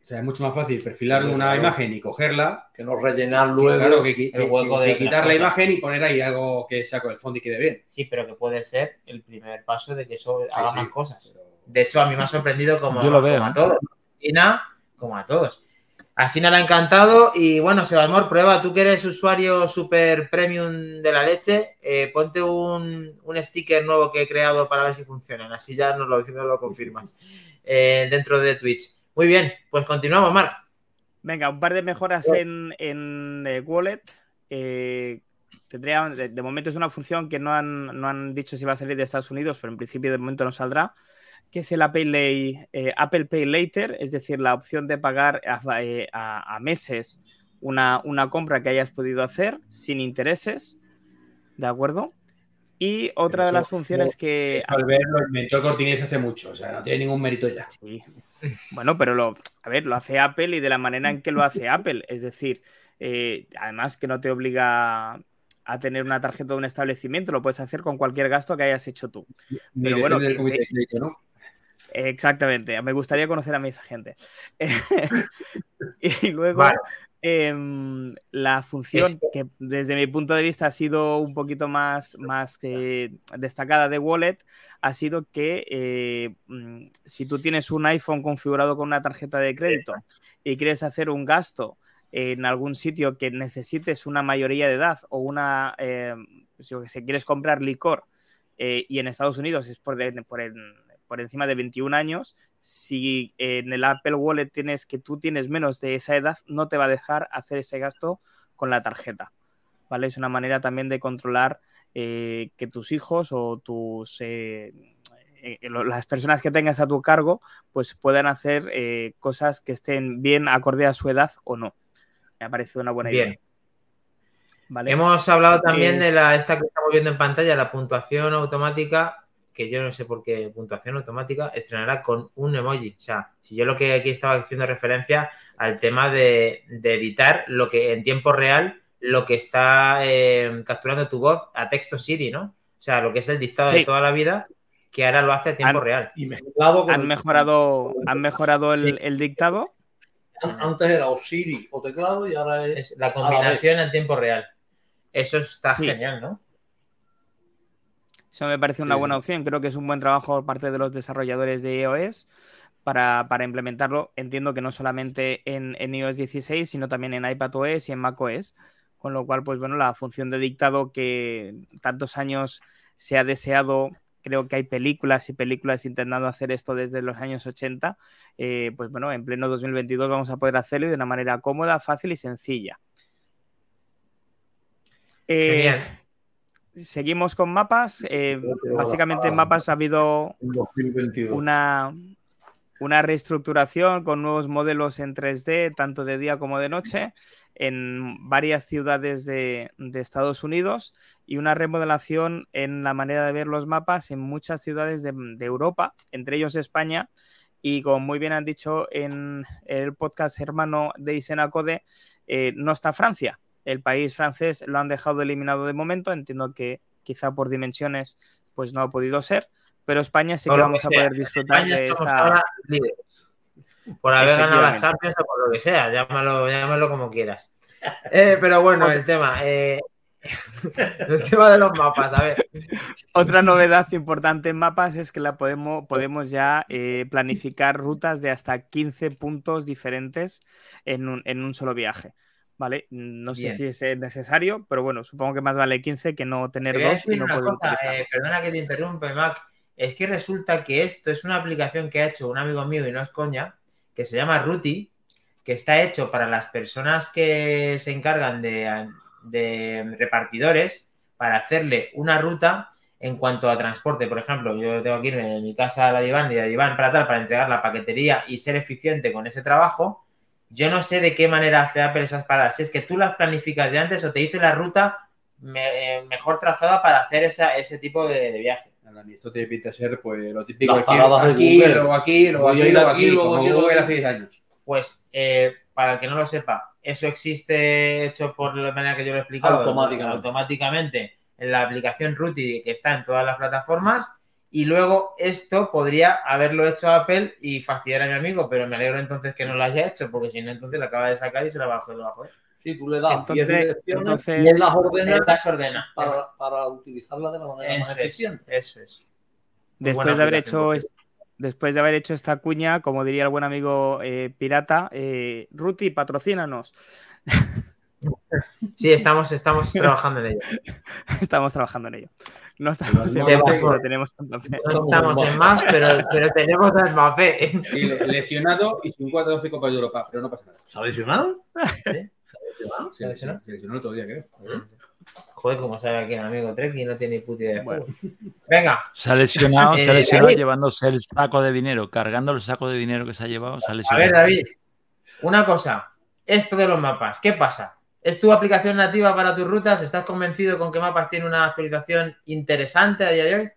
O sea, es mucho más fácil perfilar Sí, una claro. imagen y cogerla. Que no rellenar que, luego. claro, que, el que- hueco que de quitar las la imagen y poner ahí algo que sea con el fondo y quede bien. Sí, pero que puede ser el primer paso de que eso haga sí. más cosas. De hecho, a mí me ha sorprendido como, Yo lo veo, como a ¿eh? todos. Asina, como a todos. Asina le ha encantado y bueno, Sebasmor, prueba, tú que eres usuario super premium de la leche, eh, ponte un, un sticker nuevo que he creado para ver si funcionan. Así ya nos lo, nos lo confirmas eh, dentro de Twitch. Muy bien, pues continuamos, Marc. Venga, un par de mejoras en, en eh, Wallet. Eh, tendría, de, de momento es una función que no han, no han dicho si va a salir de Estados Unidos, pero en principio de momento no saldrá, que es el Apple, Lay- eh, Apple Pay Later, es decir, la opción de pagar a, eh, a- a meses una, una compra que hayas podido hacer sin intereses, ¿de acuerdo? Y otra de las funciones que... Al lo inventó el Cortinés hace mucho. O sea, no tiene ningún mérito ya. Sí. Bueno, pero lo, a ver, lo hace Apple y de la manera en que lo hace Apple. Es decir, eh, además que no te obliga a tener una tarjeta de un establecimiento, lo puedes hacer con cualquier gasto que hayas hecho tú. Pero bueno. Exactamente, me gustaría conocer a esa gente. y luego Vale. em, la función Esto- que desde mi punto de vista ha sido un poquito más, más eh, destacada de Wallet ha sido que eh, mm, si tú tienes un iPhone configurado con una tarjeta de crédito y quieres hacer un gasto en algún sitio que necesites una mayoría de edad o una, eh, sé, quieres comprar licor eh, y en Estados Unidos es por, por, el- por encima de 21 años, si en el Apple Wallet tienes que tú tienes menos de esa edad, no te va a dejar hacer ese gasto con la tarjeta. ¿Vale? Es una manera también de controlar eh, que tus hijos o tus eh, eh, las personas que tengas a tu cargo pues puedan hacer cosas que estén bien acorde a su edad o no. Me ha parecido una buena idea. Hemos hablado también de la esta que estamos viendo en pantalla, la puntuación automática, que yo no sé por qué puntuación automática, estrenará con un emoji. O sea, si yo lo que aquí estaba haciendo referencia al tema de, editar lo que en tiempo real, lo que está eh, capturando tu voz a texto Siri, ¿no? O sea, lo que es el dictado de toda la vida, que ahora lo hace a tiempo real. Y han, mejorado, han mejorado el, dictado. Antes era o Siri o teclado y ahora es, la combinación en tiempo real. Eso está genial, ¿no? Eso me parece una buena opción. Creo que es un buen trabajo por parte de los desarrolladores de iOS para, implementarlo. Entiendo que no solamente en, iOS 16, sino también en iPadOS y en macOS. Con lo cual, pues bueno, la función de dictado que tantos años se ha deseado, creo que hay películas y películas intentando hacer esto desde los años 80. Eh, pues bueno, en pleno 2022 vamos a poder hacerlo de una manera cómoda, fácil y sencilla. Eh, seguimos con mapas. Eh, básicamente en mapas ha habido una, una reestructuración con nuevos modelos en 3D, tanto de día como de noche, en varias ciudades de, Estados Unidos y una remodelación en la manera de ver los mapas en muchas ciudades de, Europa, entre ellos España. Y como muy bien han dicho en el podcast hermano de Isena Code, eh, no está Francia el país francés lo han dejado eliminado de momento. Entiendo que quizá por dimensiones pues no ha podido ser. Pero España sí que vamos a poder disfrutar de esta. Por haber ganado la Champions o por lo que sea, llámalo, como quieras. Eh, pero bueno, el tema. Eh, el tema de los mapas, a ver. Otra novedad importante en mapas es que la podemos, podemos ya eh, planificar rutas de hasta 15 puntos diferentes en un, en un solo viaje. ¿Vale? No sé si es necesario, pero bueno, supongo que más vale 15 que no tener dos y no poder eh, perdona que te interrumpe, Mac. Es que resulta que esto es una aplicación que ha hecho un amigo mío y no es coña, que se llama Ruti, que está hecho para las personas que se encargan de, de repartidores para hacerle una ruta en cuanto a transporte. Por ejemplo, yo tengo que irme de mi casa a la diván y de diván para tal para entregar la paquetería y ser eficiente con ese trabajo yo no sé de qué manera hace Apple esas paradas. Si es que tú las planificas de antes o te dice la ruta eh, mejor trazada para hacer ese tipo de, viaje. esto tiene pinta ser pues, lo típico aquí, aquí, luego aquí, luego aquí, luego aquí, luego aquí, luego hace 10 años. Pues, eh, para el que no lo sepa, eso existe hecho por la manera que yo lo he explicado. Automáticamente. Automáticamente en la aplicación Ruti que está en todas las plataformas y luego esto podría haberlo hecho Apple y fastidiar a mi amigo, pero me alegro entonces que no lo haya hecho, porque si no, entonces lo acaba de sacar y se la va a hacer debajo. Sí, tú le das entonces, entonces, y él las ordena, las ordena para, para, utilizarla de la manera más eficiente. Eso es. Después de haber hecho después de haber hecho esta cuña, como diría el buen amigo eh, pirata, eh, Ruti, patrocínanos. Sí, estamos, estamos trabajando en ello. Estamos trabajando en ello. No estamos en pero tenemos Mbappé. No estamos en más, pero, pero tenemos a Mbappé. Sí, lesionado y sin 4 12 Copas de Europa, pero no pasa nada. ¿Se ha lesionado? ¿Sí? ¿Se ha lesionado? ¿Se lesionó el otro día, creo. Joder, como sabe aquí el amigo Trek y no tiene puta idea de juego. Venga. Se ha lesionado, se ha eh, lesionado llevándose el saco de dinero, cargando el saco de dinero que se ha llevado, se ha lesionado. A ver, David, una cosa. Esto de los mapas, ¿qué pasa? ¿Es tu aplicación nativa para tus rutas? ¿Estás convencido con que Mapas tiene una actualización interesante a día de hoy?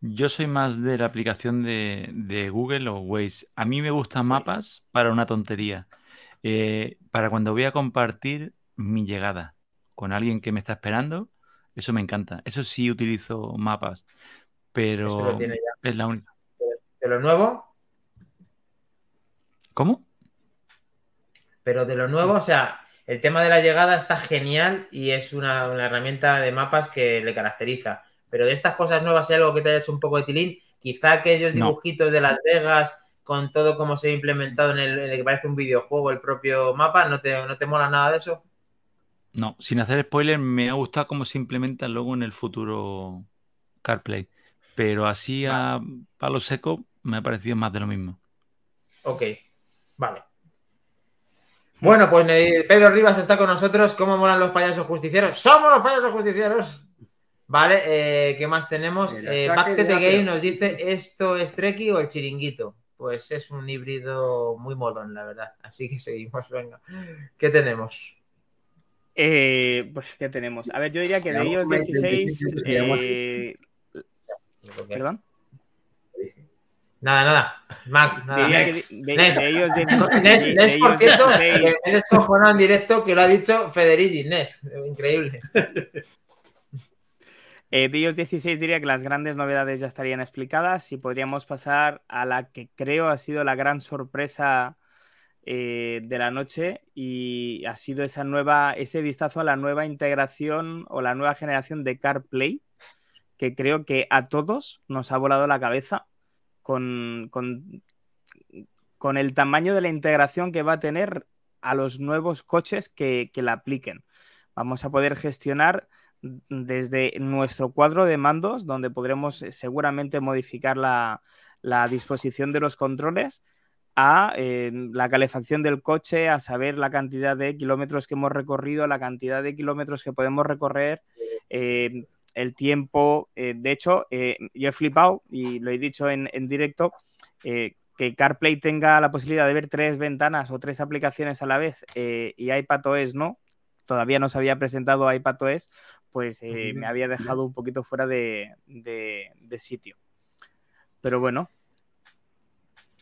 Yo soy más de la aplicación de, Google o Waze. A mí me gustan mapas para una tontería. Eh, para cuando voy a compartir mi llegada con alguien que me está esperando, eso me encanta. Eso sí utilizo mapas, pero es la única. ¿De lo nuevo? ¿Cómo? Pero de lo nuevo, o sea, el tema de la llegada está genial y es una, herramienta de mapas que le caracteriza. Pero de estas cosas nuevas, hay algo que te haya hecho un poco de tilín, quizá aquellos dibujitos de Las Vegas con todo como se ha implementado en el, que parece un videojuego, el propio mapa, ¿no te, ¿no te mola nada de eso? No, sin hacer spoiler, me ha gustado cómo se implementa luego en el futuro CarPlay. pero así a palo seco me ha parecido más de lo mismo. Ok, vale. Bueno, pues Pedro Rivas está con nosotros. ¿Cómo molan los payasos justicieros? ¡Somos los payasos justicieros! Vale, eh, ¿qué más tenemos? Eh, Back to the. Game nos dice: ¿esto es Treki o el chiringuito? Pues es un híbrido muy molón, la verdad. Así que seguimos, venga. ¿Qué tenemos? Eh, pues, ¿qué tenemos? A ver, yo diría que de iOS hay 16. 25 que llamo eh, Perdón. Nada, nada. Mac, nada. Diría que Next. de, de- Next. de iOS 16 Nest, de- Nest, de por cierto, 16, he descojonado en directo que lo ha dicho Federici, Nest. Increíble. Eh, de iOS 16 diría que las grandes novedades ya estarían explicadas y podríamos pasar a la que creo ha sido la gran sorpresa eh, de la noche y ha sido esa nueva, ese vistazo a la nueva integración o la nueva generación de CarPlay que creo que a todos nos ha volado la cabeza con, con, con el tamaño de la integración que va a tener a los nuevos coches que, que la apliquen. Vamos a poder gestionar desde nuestro cuadro de mandos, donde podremos eh, seguramente modificar la, la disposición de los controles, a eh, la calefacción del coche, a saber la cantidad de kilómetros que hemos recorrido, la cantidad de kilómetros que podemos recorrer, eh, el tiempo. eh, de hecho, eh, yo he flipado y lo he dicho en, en directo. eh, que CarPlay tenga la posibilidad de ver tres ventanas o tres aplicaciones a la vez y iPadOS no, todavía no se había presentado iPadOS, pues me había dejado un poquito fuera de, de- de sitio. Pero bueno,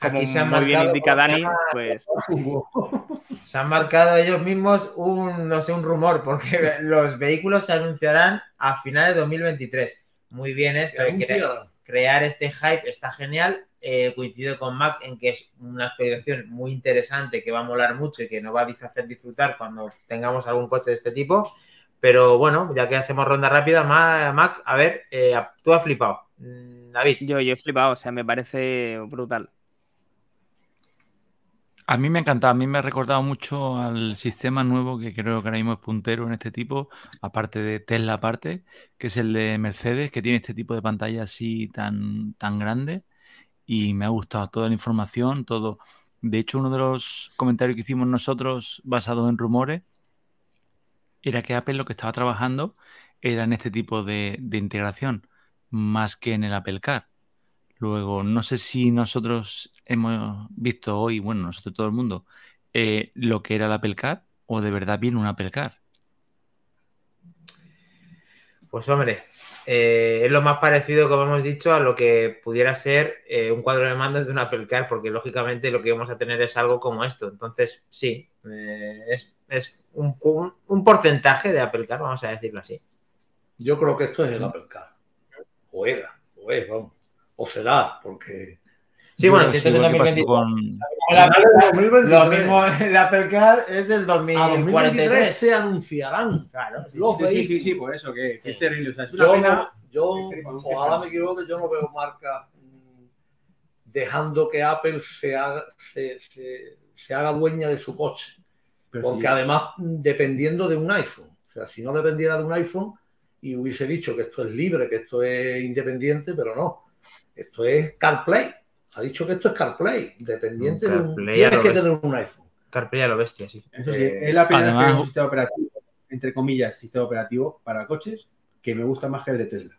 como Aquí se han muy bien marcado, indica ¿cómo se Dani, pues Se han marcado ellos mismos un, no sé, un rumor, porque los vehículos se anunciarán a finales de 2023. Muy bien esto, de cre- Anuncia. crear este hype está genial. Eh, coincido con Mac en que es una actualización muy interesante que va a molar mucho y que nos va a hacer disfrutar cuando tengamos algún coche de este tipo. Pero bueno, ya que hacemos ronda rápida, Ma- Mac, a ver, eh, tú has flipado. Mm, David, yo, yo he flipado, o sea, me parece brutal. A mí me encantado, a mí me ha recordado mucho al sistema nuevo que creo que ahora mismo es puntero en este tipo, aparte de Tesla aparte, que es el de Mercedes, que tiene este tipo de pantalla así tan, tan grande y me ha gustado toda la información, todo. De hecho, uno de los comentarios que hicimos nosotros basados en rumores era que Apple lo que estaba trabajando era en este tipo de, de integración, más que en el Apple Car. Luego, no sé si nosotros hemos visto hoy, bueno, nosotros todo el mundo, eh, lo que era el Apple Car o de verdad viene un Apple Car. Pues hombre, eh, es lo más parecido, como hemos dicho, a lo que pudiera ser eh, un cuadro de mandos de un Apple Car, porque lógicamente lo que vamos a tener es algo como esto. Entonces, sí, eh, es, es un, un- un porcentaje de Apple Car, vamos a decirlo así. Yo creo que esto es el Apple Car. O era, o es, vamos. O será, porque. Sí, bueno, si es sigo el que pasó 2023, con- lo 2023. mismo el Apple Car es el A 2023 2043. se anunciarán. Claro, sí. Sí, sí, por eso, que, es terrible. O sea, es una Yo, pena. yo ojalá me equivoque, yo no veo marcas mm, dejando que Apple se haga, se, se- se haga dueña de su coche. pero Porque sí. además, mm, dependiendo de un iPhone, o sea, si no dependiera de un iPhone y hubiese dicho que esto es libre, que esto es independiente, pero no. Esto es CarPlay. Ha dicho que esto es CarPlay, dependiente de un. CarPlay, Tienes que ves. tener un iPhone. CarPlay a lo bestia, sí. Sí, Eh, es la primera vez que además- veo un sistema operativo, entre comillas, sistema operativo para coches que me gusta más que el de Tesla.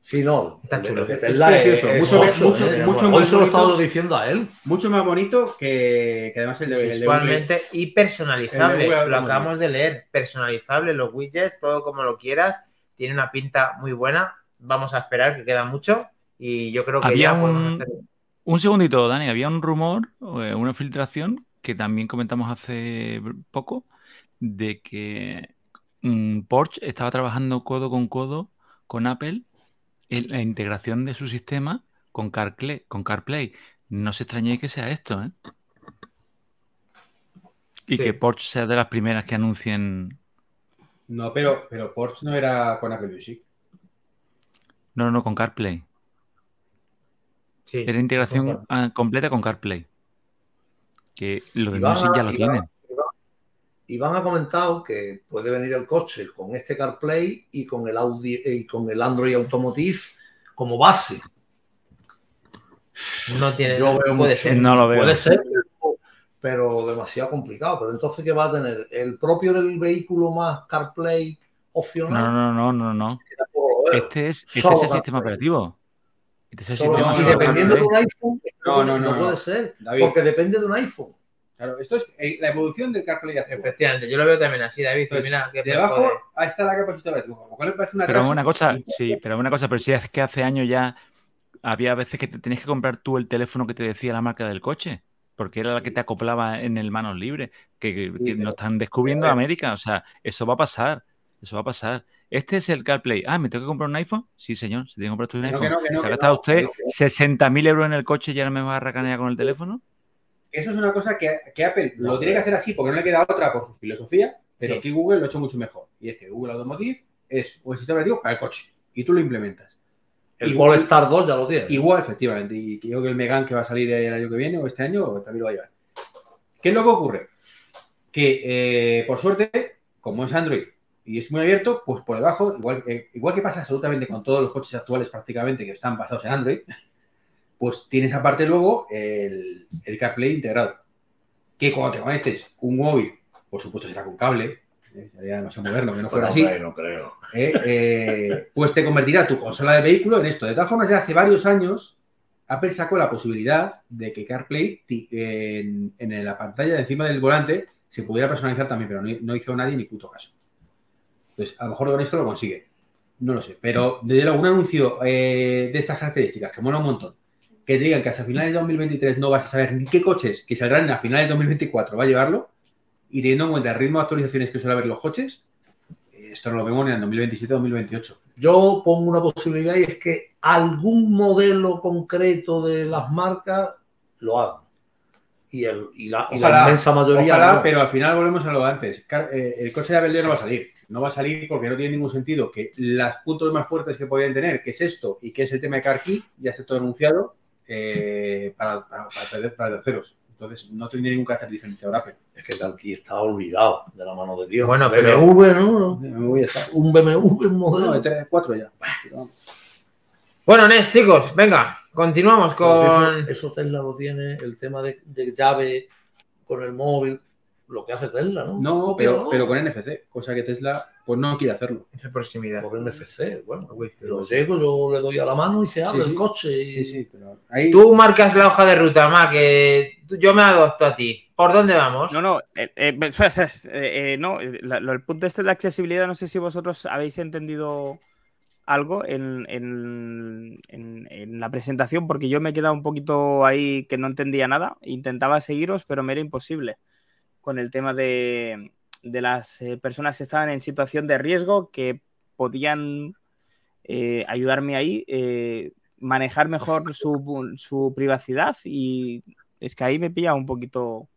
Sí, no. Está chulo. Es precioso, es mucho- oso, mucho- ¿eh? mucho Hoy más se lo he estado diciendo a él. Mucho más bonito que, que además el de, el de Visualmente y personalizable. de lo acabamos de leer. Personalizable, los widgets, todo como lo quieras. Tiene una pinta muy buena. Vamos a esperar que queda mucho. Y yo creo que Había ya podemos un- hacer. Un segundito, Dani, había un rumor, eh, una filtración que también comentamos hace poco, de que mm, Porsche estaba trabajando codo con codo con Apple en la integración de su sistema con CarPlay. Con CarPlay. No se extrañéis que sea esto, ¿eh? Y Sí. que Porsche sea de las primeras que anuncien. No, pero, pero Porsche no era con Apple Music. No, no, no, con CarPlay. Sí. Era integración ah, completa con CarPlay. Que lo de Y van Music a- ya lo y van a- tienen. Iván ha comentado que puede venir el coche con este CarPlay y con el Audi y con el Android Automotive como base. No tiene. Yo veo puede mucho- ser. No lo veo. Puede ser, pero- demasiado complicado. Pero entonces, ¿qué va a tener? ¿El propio del vehículo más CarPlay opcional? No, no, no, no, no. Este es, este es el sistema operativo. Es el Solo- sistema no, y dependiendo de CarPlay. un iPhone, No, no, no, puede no. ser. David. Porque depende de un iPhone. Claro, esto es eh, la evolución del CarPlay hacia. Efectivamente, yo lo veo también así, David. Pues, mira, Debajo ahí está la capa de. Lo cual me parece una Pero una cosa, sí, pero una cosa, pero si es que hace años ya había veces que te tenías que comprar tú el teléfono que te decía la marca del coche, porque era la que te acoplaba en el manos libres, que, que- que pero- nos están descubriendo América, o sea, eso va a pasar, eso va a pasar. Este es el CarPlay. Ah, ¿me tengo que comprar un iPhone? Sí, señor, si tengo que comprar Que no, iPhone. que no, que no, ¿Se ha que gastado no. usted Que no. 60.000 euros en el coche y ahora me va a racanear con el teléfono? Eso es una cosa que, que Apple No, lo tiene que hacer así porque no le queda otra por su filosofía, pero Sí. aquí Google lo ha hecho mucho mejor. Y es que Google Automotive es un sistema operativo para el coche y tú lo implementas. El Igual- Polestar 2 ya lo tiene. Igual, efectivamente. Y creo que el Megan que va a salir el año que viene o este año también lo va a llevar. ¿Qué es lo que ocurre? Que eh, por suerte, como es Android y es muy abierto, pues por debajo, igual, eh, igual que pasa absolutamente con todos los coches actuales prácticamente que están basados en Android, pues tienes aparte luego el, el CarPlay integrado. Que cuando te conectes con un móvil, por supuesto será con cable, eh, sería demasiado moderno que no fuera así. no creo. ¿eh? Eh, pues te convertirá tu consola de vehículo en esto. De todas formas, ya hace varios años, Apple sacó la posibilidad de que CarPlay en, en la pantalla de encima del volante se pudiera personalizar también, pero no, no hizo nadie ni puto caso. Entonces, a lo mejor con esto lo consigue. No lo sé. Pero desde luego, un anuncio eh, de estas características que mola un montón, que te digan que hasta finales de 2023 no vas a saber ni qué coches que saldrán a finales de 2024 va a llevarlo, y teniendo en cuenta el ritmo de actualizaciones que suele haber los coches, esto no lo vemos ni en 2027-2028. Yo pongo una posibilidad y es que algún modelo concreto de las marcas lo hagan. Y, el, y, la, y la Ojalá, inmensa mayoría. Ojalá, no. pero al final volvemos a lo de antes. Eh, El coche de Apple no va a salir. No va a salir porque no tiene ningún sentido que los puntos más fuertes que podían tener, que es esto y que es el tema de Car Key, ya está todo anunciado eh, para, para, para tercer- para terceros. Entonces no tendría ningún carácter diferenciador Apple. Es que aquí está olvidado de la mano de Dios. Bueno, BMW, ¿no? Estar. Un BMW, un modelo. No, de tres, cuatro ya. Pero vamos. Bueno, Nes, chicos, venga, continuamos con. Eso, eso Tesla lo tiene, el tema de, de llave con el móvil, lo que hace Tesla, ¿no? No, Copia, pero, pero con NFC, cosa que Tesla pues no quiere hacerlo. Esa proximidad. Por NFC, bueno, yo llego, yo le doy a la mano y se abre Sí, sí. el coche. Y... Sí, sí, pero ahí Tú marcas la hoja de ruta, Ma, que yo me adopto a ti. ¿Por dónde vamos? No, no, eh, eh, eh, eh, no, la- el punto este de accesibilidad, no sé si vosotros habéis entendido algo en, en- en- en la presentación, porque yo me he quedado un poquito ahí que no entendía nada. Intentaba seguiros, pero me era imposible con el tema de, de las eh, personas que estaban en situación de riesgo, que podían eh, ayudarme ahí, eh, manejar mejor su, su privacidad y es que ahí me pilla un poquito...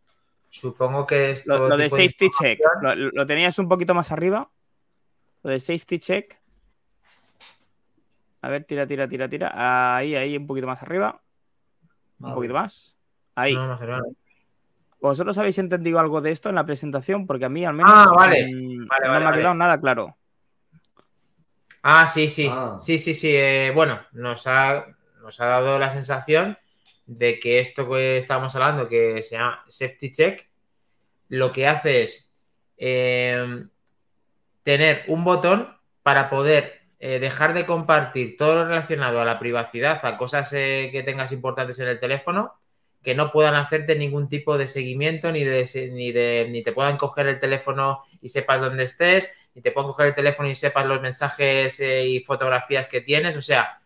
Supongo que es. Lo, lo de safety check, lo, lo tenías un poquito más arriba. Lo de safety check. A ver, tira, tira, tira, tira. Ahí, ahí, un poquito más arriba. Un poquito más. Ahí. No, no no. ¿Vosotros habéis entendido algo de esto en la presentación? Porque a mí al menos Ah, vale. Vale, no vale, me ha vale. quedado nada claro. Ah, sí, sí. Ah. Sí, sí, sí. eh, bueno, nos ha, nos ha dado la sensación de que esto que estábamos hablando, que se llama Safety Check, lo que hace es eh, tener un botón para poder eh, dejar de compartir todo lo relacionado a la privacidad, a cosas eh, que tengas importantes en el teléfono, que no puedan hacerte ningún tipo de seguimiento, ni de, ni de ni te puedan coger el teléfono y sepas dónde estés, ni te puedan coger el teléfono y sepas los mensajes eh, y fotografías que tienes. O sea,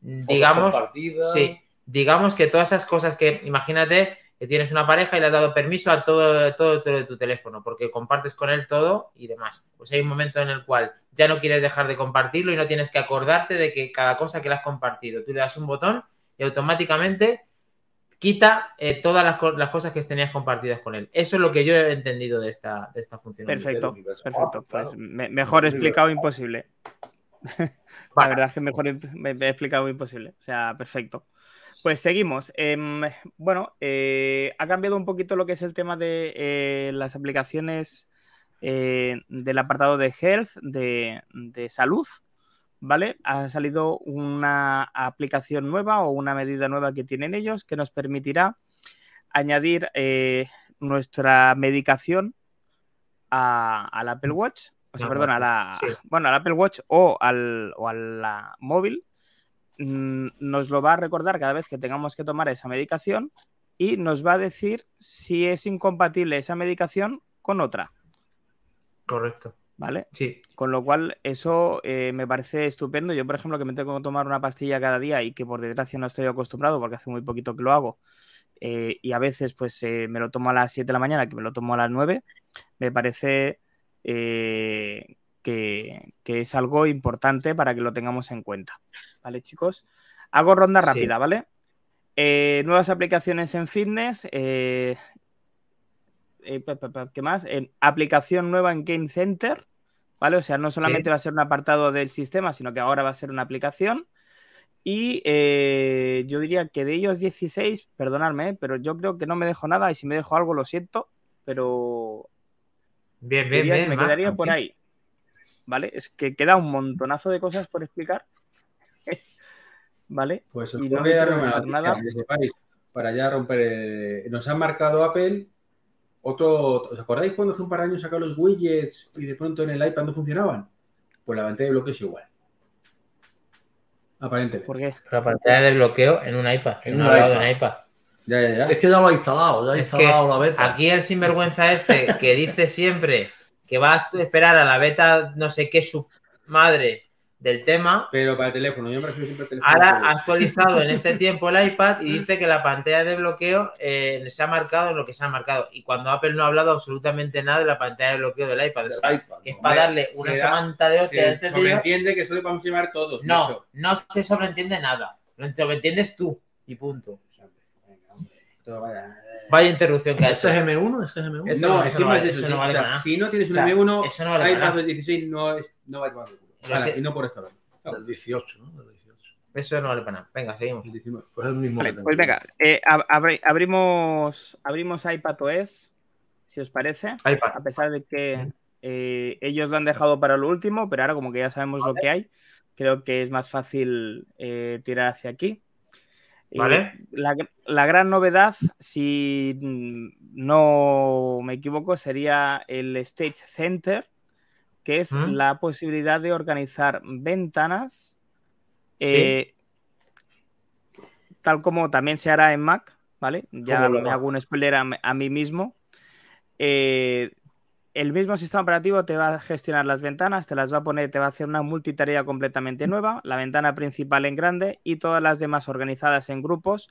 Fotos digamos, sí, digamos que todas esas cosas que, imagínate que tienes una pareja y le has dado permiso a todo, todo, todo de tu teléfono, porque compartes con él todo y demás. Pues hay un momento en el cual ya no quieres dejar de compartirlo y no tienes que acordarte de que cada cosa que le has compartido, tú le das un botón y automáticamente quita eh, todas las, co- las cosas que tenías compartidas con él. Eso es lo que yo he entendido de esta, de esta función. Perfecto, perfecto. Ah, claro. Pues me- mejor explicado imposible. La verdad es que mejor me, me he explicado imposible. O sea, perfecto. Pues seguimos. Em, bueno, eh, ha cambiado un poquito lo que es el tema de eh, las aplicaciones eh, del apartado de health, de, de salud, ¿vale? Ha salido una aplicación nueva o una medida nueva que tienen ellos que nos permitirá añadir eh, nuestra medicación al Apple Watch, o sea, perdón, a la, sí. bueno, al Apple Watch o al, o a la móvil, mm, nos lo va a recordar cada vez que tengamos que tomar esa medicación y nos va a decir si es incompatible esa medicación con otra, Correcto. ¿Vale? Sí. Con lo cual, eso eh, me parece estupendo. Yo, por ejemplo, que me tengo que tomar una pastilla cada día y que por desgracia no estoy acostumbrado porque hace muy poquito que lo hago. eh, y a veces, pues, eh, me lo tomo a las 7 de la mañana, que me lo tomo a las 9, me parece que, que es algo importante para que lo tengamos en cuenta. ¿Vale, chicos? Hago ronda Sí. rápida, ¿vale? Nuevas aplicaciones en fitness. Eh, ¿Qué más? En aplicación nueva en Game Center. ¿Vale? O sea, no solamente Sí. va a ser un apartado del sistema, sino que ahora va a ser una aplicación. Y eh, yo diría que de ellos 16, perdonadme, ¿eh? pero yo creo que no me dejo nada y si me dejo algo lo siento, pero Bien, bien, bien. me quedaría por ahí. ¿Vale? Es que queda un montonazo de cosas por explicar. ¿Vale? Pues os Y no que me dar una nada. para ya romper. Nos ha marcado Apple otro. ¿Os acordáis cuando hace un par de años sacaron los widgets y de pronto en el iPad no funcionaban? Pues la pantalla de bloqueo es igual. Aparentemente. ¿Por qué? La pantalla de bloqueo en un iPad. En En un iPad. de un iPad. Ya, ya, ya. Es que ya lo ha instalado, ya ha Es instalado la beta. Aquí el sinvergüenza este que dice siempre que va a esperar a la beta no sé qué su madre del tema, Pero para el teléfono, yo me refiero siempre al teléfono. ahora ha actualizado en este tiempo el iPad y dice que la pantalla de bloqueo eh, se ha marcado en lo que se ha marcado. Y cuando Apple no ha hablado absolutamente nada de la pantalla de bloqueo del iPad. Del iPad, Que es ¿no? para darle una Se da- samanta de hostia a este tío. sobreentiende que eso lo vamos a todos. No, no se sobreentiende nada. Lo sobreentiendes tú y punto. Venga, hombre, esto vaya. Vaya interrupción que ha hecho. SGM1, SGM1. Eso no, no, es eso que no vale, eso. eso no vale O sea, si no tienes un O sea, M1, eso no vale iPad nada. del 16 no, es, no va a Y no por esto. no. Del 18, ¿no? Del 18. Eso no vale para nada. Venga, seguimos. El 19. Pues es el mismo Vale, que tengo. pues venga, eh, ab- abri- abrimos, abrimos iPadOS, si os parece, iPad. a pesar de que eh, ellos lo han dejado para lo último, pero ahora como que ya sabemos lo que hay, creo que es más fácil eh, tirar hacia aquí. Eh, Vale. la, la gran novedad, si mm, no me equivoco, sería el Stage Center, que es ¿Mm? la posibilidad de organizar ventanas, eh, tal como también se hará en Mac, ¿vale? Ya me hago un spoiler a, a mí mismo. Eh, el mismo sistema operativo te va a gestionar las ventanas, te las va a poner, te va a hacer una multitarea completamente nueva, la ventana principal en grande y todas las demás organizadas en grupos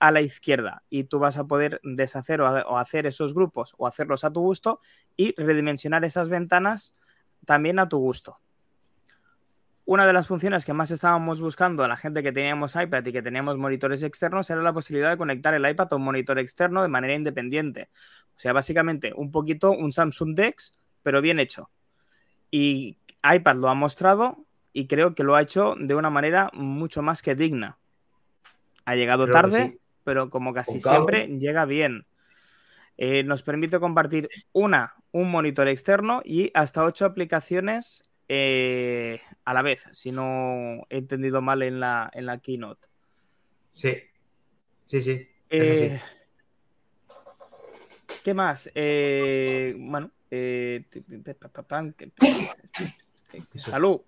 a la izquierda. Y tú vas a poder deshacer o, ha- o hacer esos grupos o hacerlos a tu gusto y redimensionar esas ventanas también a tu gusto. Una de las funciones que más estábamos buscando a la gente que teníamos iPad y que teníamos monitores externos era la posibilidad de conectar el iPad a un monitor externo de manera independiente. O sea, básicamente un poquito un Samsung Dex, pero bien hecho. Y iPad lo ha mostrado y creo que lo ha hecho de una manera mucho más que digna. Ha llegado Creo tarde, sí. pero como casi siempre llega bien. Eh, nos permite compartir una, un monitor externo y hasta ocho aplicaciones eh, a la vez, si no he entendido mal en la, en la keynote. Sí. Sí, sí. Eh, ¿Qué más? Eh, bueno, eh, salud.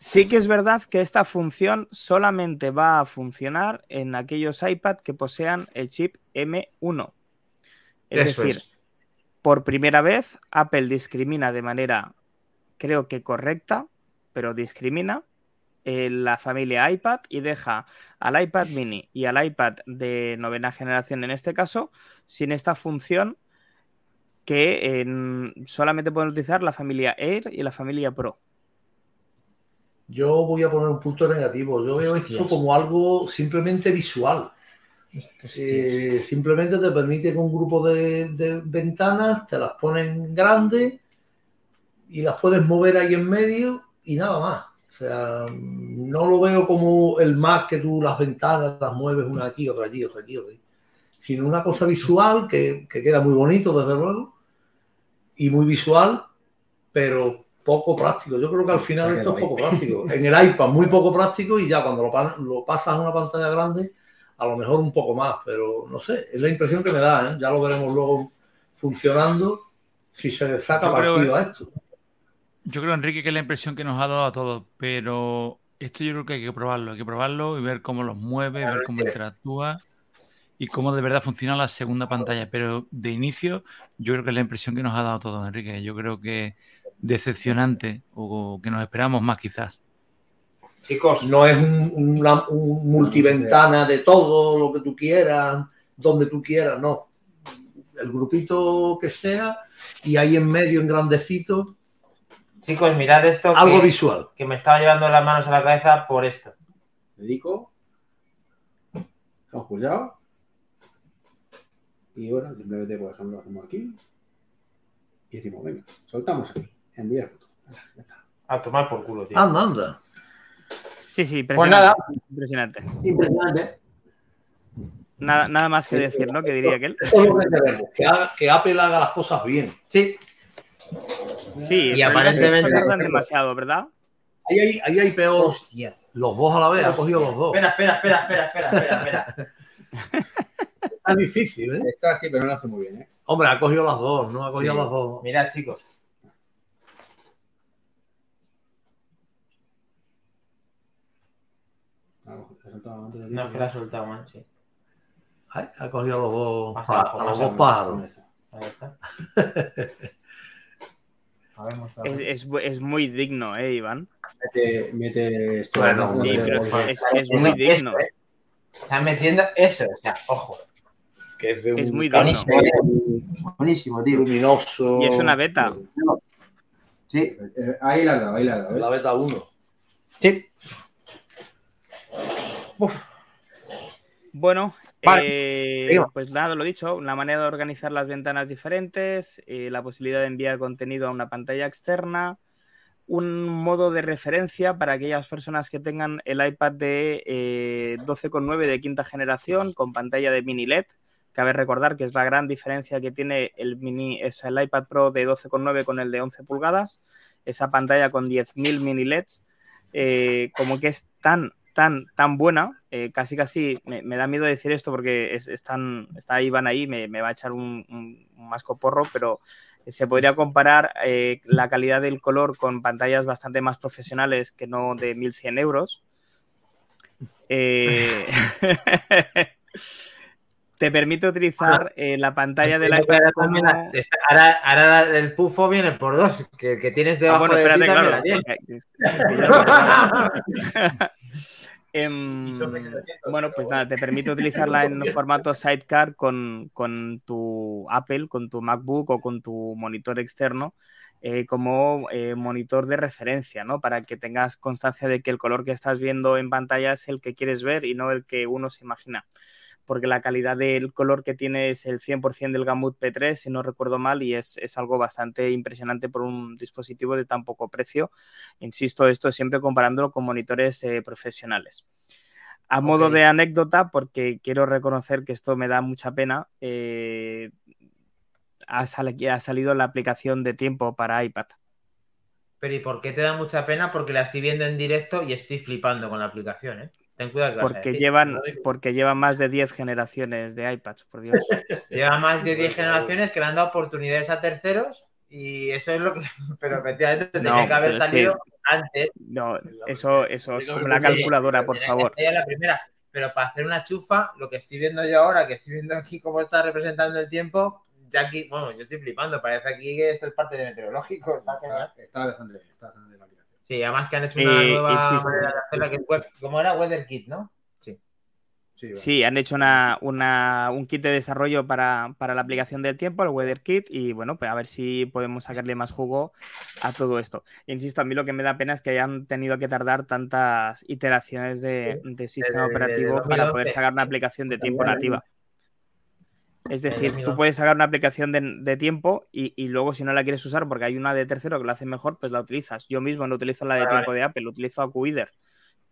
Sí que es verdad que esta función solamente va a funcionar en aquellos iPad que posean el chip M1. Es Eso decir, es. por primera vez Apple discrimina de manera, creo que correcta, pero discrimina en la familia iPad y deja al iPad mini y al iPad de novena generación en este caso sin esta función que en- solamente pueden utilizar la familia Air y la familia Pro. Yo voy a poner un punto negativo. Yo veo Hostias. esto como algo simplemente visual. Eh, simplemente te permite que un grupo de, de ventanas te las ponen grandes y las puedes mover ahí en medio y nada más. O sea, no lo veo como el Mac que tú las ventanas las mueves una aquí, otra allí, otra aquí, otra allí. Sino una cosa visual que, que queda muy bonito, desde luego, y muy visual, pero poco práctico. Yo creo que al final esto es poco práctico. En el iPad muy poco práctico y ya cuando lo, pa- lo pasas a una pantalla grande, a lo mejor un poco más, pero no sé, es la impresión que me da, ¿eh? ya lo veremos luego funcionando si se le saca Yo creo- partido a esto. Yo creo, Enrique, que es la impresión que nos ha dado a todos, pero esto yo creo que hay que probarlo, hay que probarlo y ver cómo los mueve, ver cómo interactúa y cómo de verdad funciona la segunda pantalla. Pero de inicio, yo creo que es la impresión que nos ha dado a todos, Enrique. Yo creo que decepcionante o que nos esperamos más quizás. Chicos, No es un, una- un multiventana de todo lo que tú quieras, donde tú quieras, no. El grupito que sea y ahí en medio, en grandecito, chicos, mirad esto algo que, visual. que me estaba llevando las manos a la cabeza por esto. dedico, hemos pulsado y bueno, simplemente por ejemplo lo hacemos aquí y decimos, venga, soltamos aquí, enviar ya está. A tomar por culo, tío. Anda, anda. Sí, sí, Pues impresionante. nada, impresionante. impresionante. Nada, nada más que decir, ¿no? Que diría aquel. Que queremos, que, Apple haga las cosas bien. Sí, Sí, Y aparentemente- tardan demasiado, ¿verdad? Ahí hay, ahí hay peor. hostia. Los dos a la vez, ha cogido los dos. Espera, espera, espera, espera, espera, espera, espera. Es difícil, ¿eh? Está así, pero no lo hace muy bien, ¿eh? Hombre, ha cogido las dos, ¿no? Ha cogido Sí. las dos. Mirad, chicos. He antes de No es que la he soltado, man, sí. Ay, ha cogido a los dos, abajo, a los dos pájaros. Ahí está. A ver, muestra. Es, es, es muy digno, ¿eh, Iván? Mete, mete esto. Bueno, Sí, pero es, es muy digno. esto, ¿eh? Está metiendo eso, o sea, ojo. Que es de Es un muy digno. Buenísimo, tío. luminoso. Y es una beta. Sí, Eh, Ahí la has dado, ahí la dado. La beta 1. sí. Bueno, Vale, eh, pues nada, lo dicho, una manera de organizar las ventanas diferentes, eh, la posibilidad de enviar contenido a una pantalla externa, un modo de referencia para aquellas personas que tengan el iPad de eh, 12,9 de quinta generación con pantalla de mini LED. Cabe recordar que es la gran diferencia que tiene el, mini, es el iPad Pro de 12,9 con el de 11 pulgadas. Esa pantalla con 10.000 mini LEDs, eh, como que es tan, tan, tan buena, eh, casi casi me, me da miedo decir esto porque es, están, está Iván ahí, me, me va a echar un, un, un masco porro, pero se podría comparar eh, la calidad del color con pantallas bastante más profesionales que no de 1100 euros. Eh, te permite utilizar eh, la pantalla como... también la- está- ahora, ahora el pufo viene por dos. Que tienes Ah, debajo de ti también claro. Em, bueno, pues nada, te permite utilizarla en formato sidecar con, con tu Apple, con tu MacBook o con tu monitor externo eh, como eh, monitor de referencia, ¿no? Para que tengas constancia de que el color que estás viendo en pantalla es el que quieres ver y no el que uno se imagina. Porque la calidad del color que tiene es el 100% del Gamut P3, si no recuerdo mal, y es, es algo bastante impresionante por un dispositivo de tan poco precio. Insisto, esto siempre comparándolo con monitores eh, profesionales. A modo de anécdota, porque quiero reconocer que esto me da mucha pena, eh, ha, sal- ha salido la aplicación de tiempo para iPad. Pero ¿y por qué te da mucha pena? Porque la estoy viendo en directo y estoy flipando con la aplicación, ¿eh? Ten cuidado Porque llevan, porque llevan más de 10 generaciones de iPads, por Dios. Lleva más de 10 generaciones que le han dado oportunidades a terceros y eso es lo que... Pero efectivamente No, tenía que haber salido antes. No, eso, eso es como la calculadora, por favor. la primera. Pero para hacer una chufa, lo que estoy viendo yo ahora, que estoy viendo aquí cómo está representando el tiempo, ya aquí, bueno, yo estoy flipando. Parece aquí que esto es parte de meteorológico. está. Está bastante bien, está bastante bien. Sí, además que han hecho una Eh, nueva existe. manera de hacerla que es web. ¿Cómo era? WeatherKit, ¿no? Sí. Sí, han hecho una, una- un kit de desarrollo para, para la aplicación del tiempo, el Weather Kit, y bueno, pues a ver si podemos sacarle más jugo a todo esto. Insisto, a mí lo que me da pena es que hayan tenido que tardar tantas iteraciones de, de sistema operativo para 2011. poder sacar una aplicación de tiempo nativa. Es decir, tú 2011. puedes sacar una aplicación de, de tiempo y, y luego si no la quieres usar porque hay una de tercero que lo hace mejor, pues la utilizas. Yo mismo no utilizo la de Vale, tiempo de Apple, utilizo AcuReader.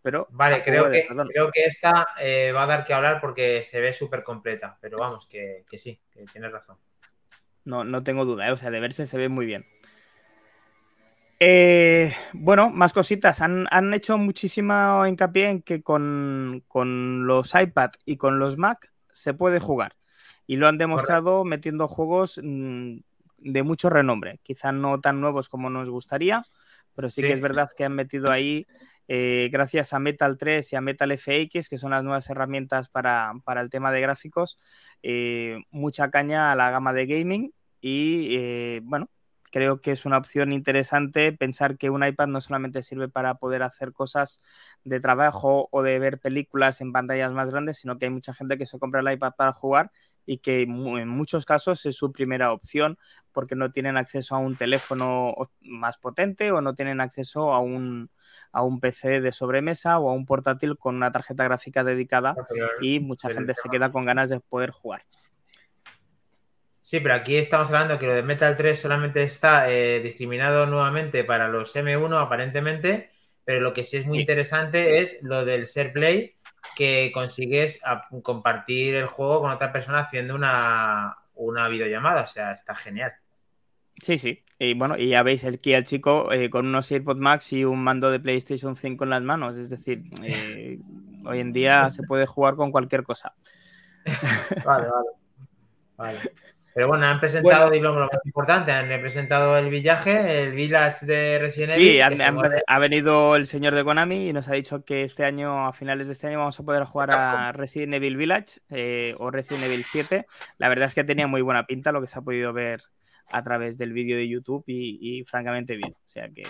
Pero Vale, creo que, creo que esta eh, va a dar que hablar porque se ve súper completa. Pero vamos, que, que sí, que tienes razón. No, no tengo duda, ¿eh? o sea, de verse se ve muy bien. Eh, bueno, más cositas. Han, han, hecho muchísimo hincapié en que con, con, los iPad y con los Mac se puede jugar. Y lo han demostrado Correcto. metiendo juegos mmm, de mucho renombre. Quizá no tan nuevos como nos gustaría, pero sí, sí. que es verdad que han metido ahí, eh, gracias a Metal 3 y a Metal FX, que son las nuevas herramientas para, para el tema de gráficos, eh, mucha caña a la gama de gaming. Y eh, bueno, creo que es una opción interesante pensar que un iPad no solamente sirve para poder hacer cosas de trabajo o de ver películas en pantallas más grandes, sino que hay mucha gente que se compra el iPad para jugar y que en muchos casos es su primera opción porque no tienen acceso a un teléfono más potente o no tienen acceso a un, a un PC de sobremesa o a un portátil con una tarjeta gráfica dedicada y mucha gente se queda con ganas de poder jugar. Sí, pero aquí estamos hablando que lo de Metal 3 solamente está eh, discriminado nuevamente para los M1 aparentemente, pero lo que sí es muy interesante es lo del Share Play, que consigues compartir el juego con otra persona haciendo una, una videollamada, o sea, está genial. Sí, sí. Y bueno, y ya veis aquí al chico eh, con unos AirPods Max y un mando de PlayStation 5 en las manos. Es decir, eh, hoy en día se puede jugar con cualquier cosa. Vale, vale. vale. Pero bueno, han presentado, bueno, lo más importante, han presentado el villaje, el Village de Resident Evil. Sí, han, han, ha venido el señor de Konami y nos ha dicho que este año, a finales de este año, vamos a poder jugar a Resident Evil Village eh, o Resident Evil 7. La verdad es que tenía muy buena pinta lo que se ha podido ver a través del vídeo de YouTube y, y, francamente bien. O sea que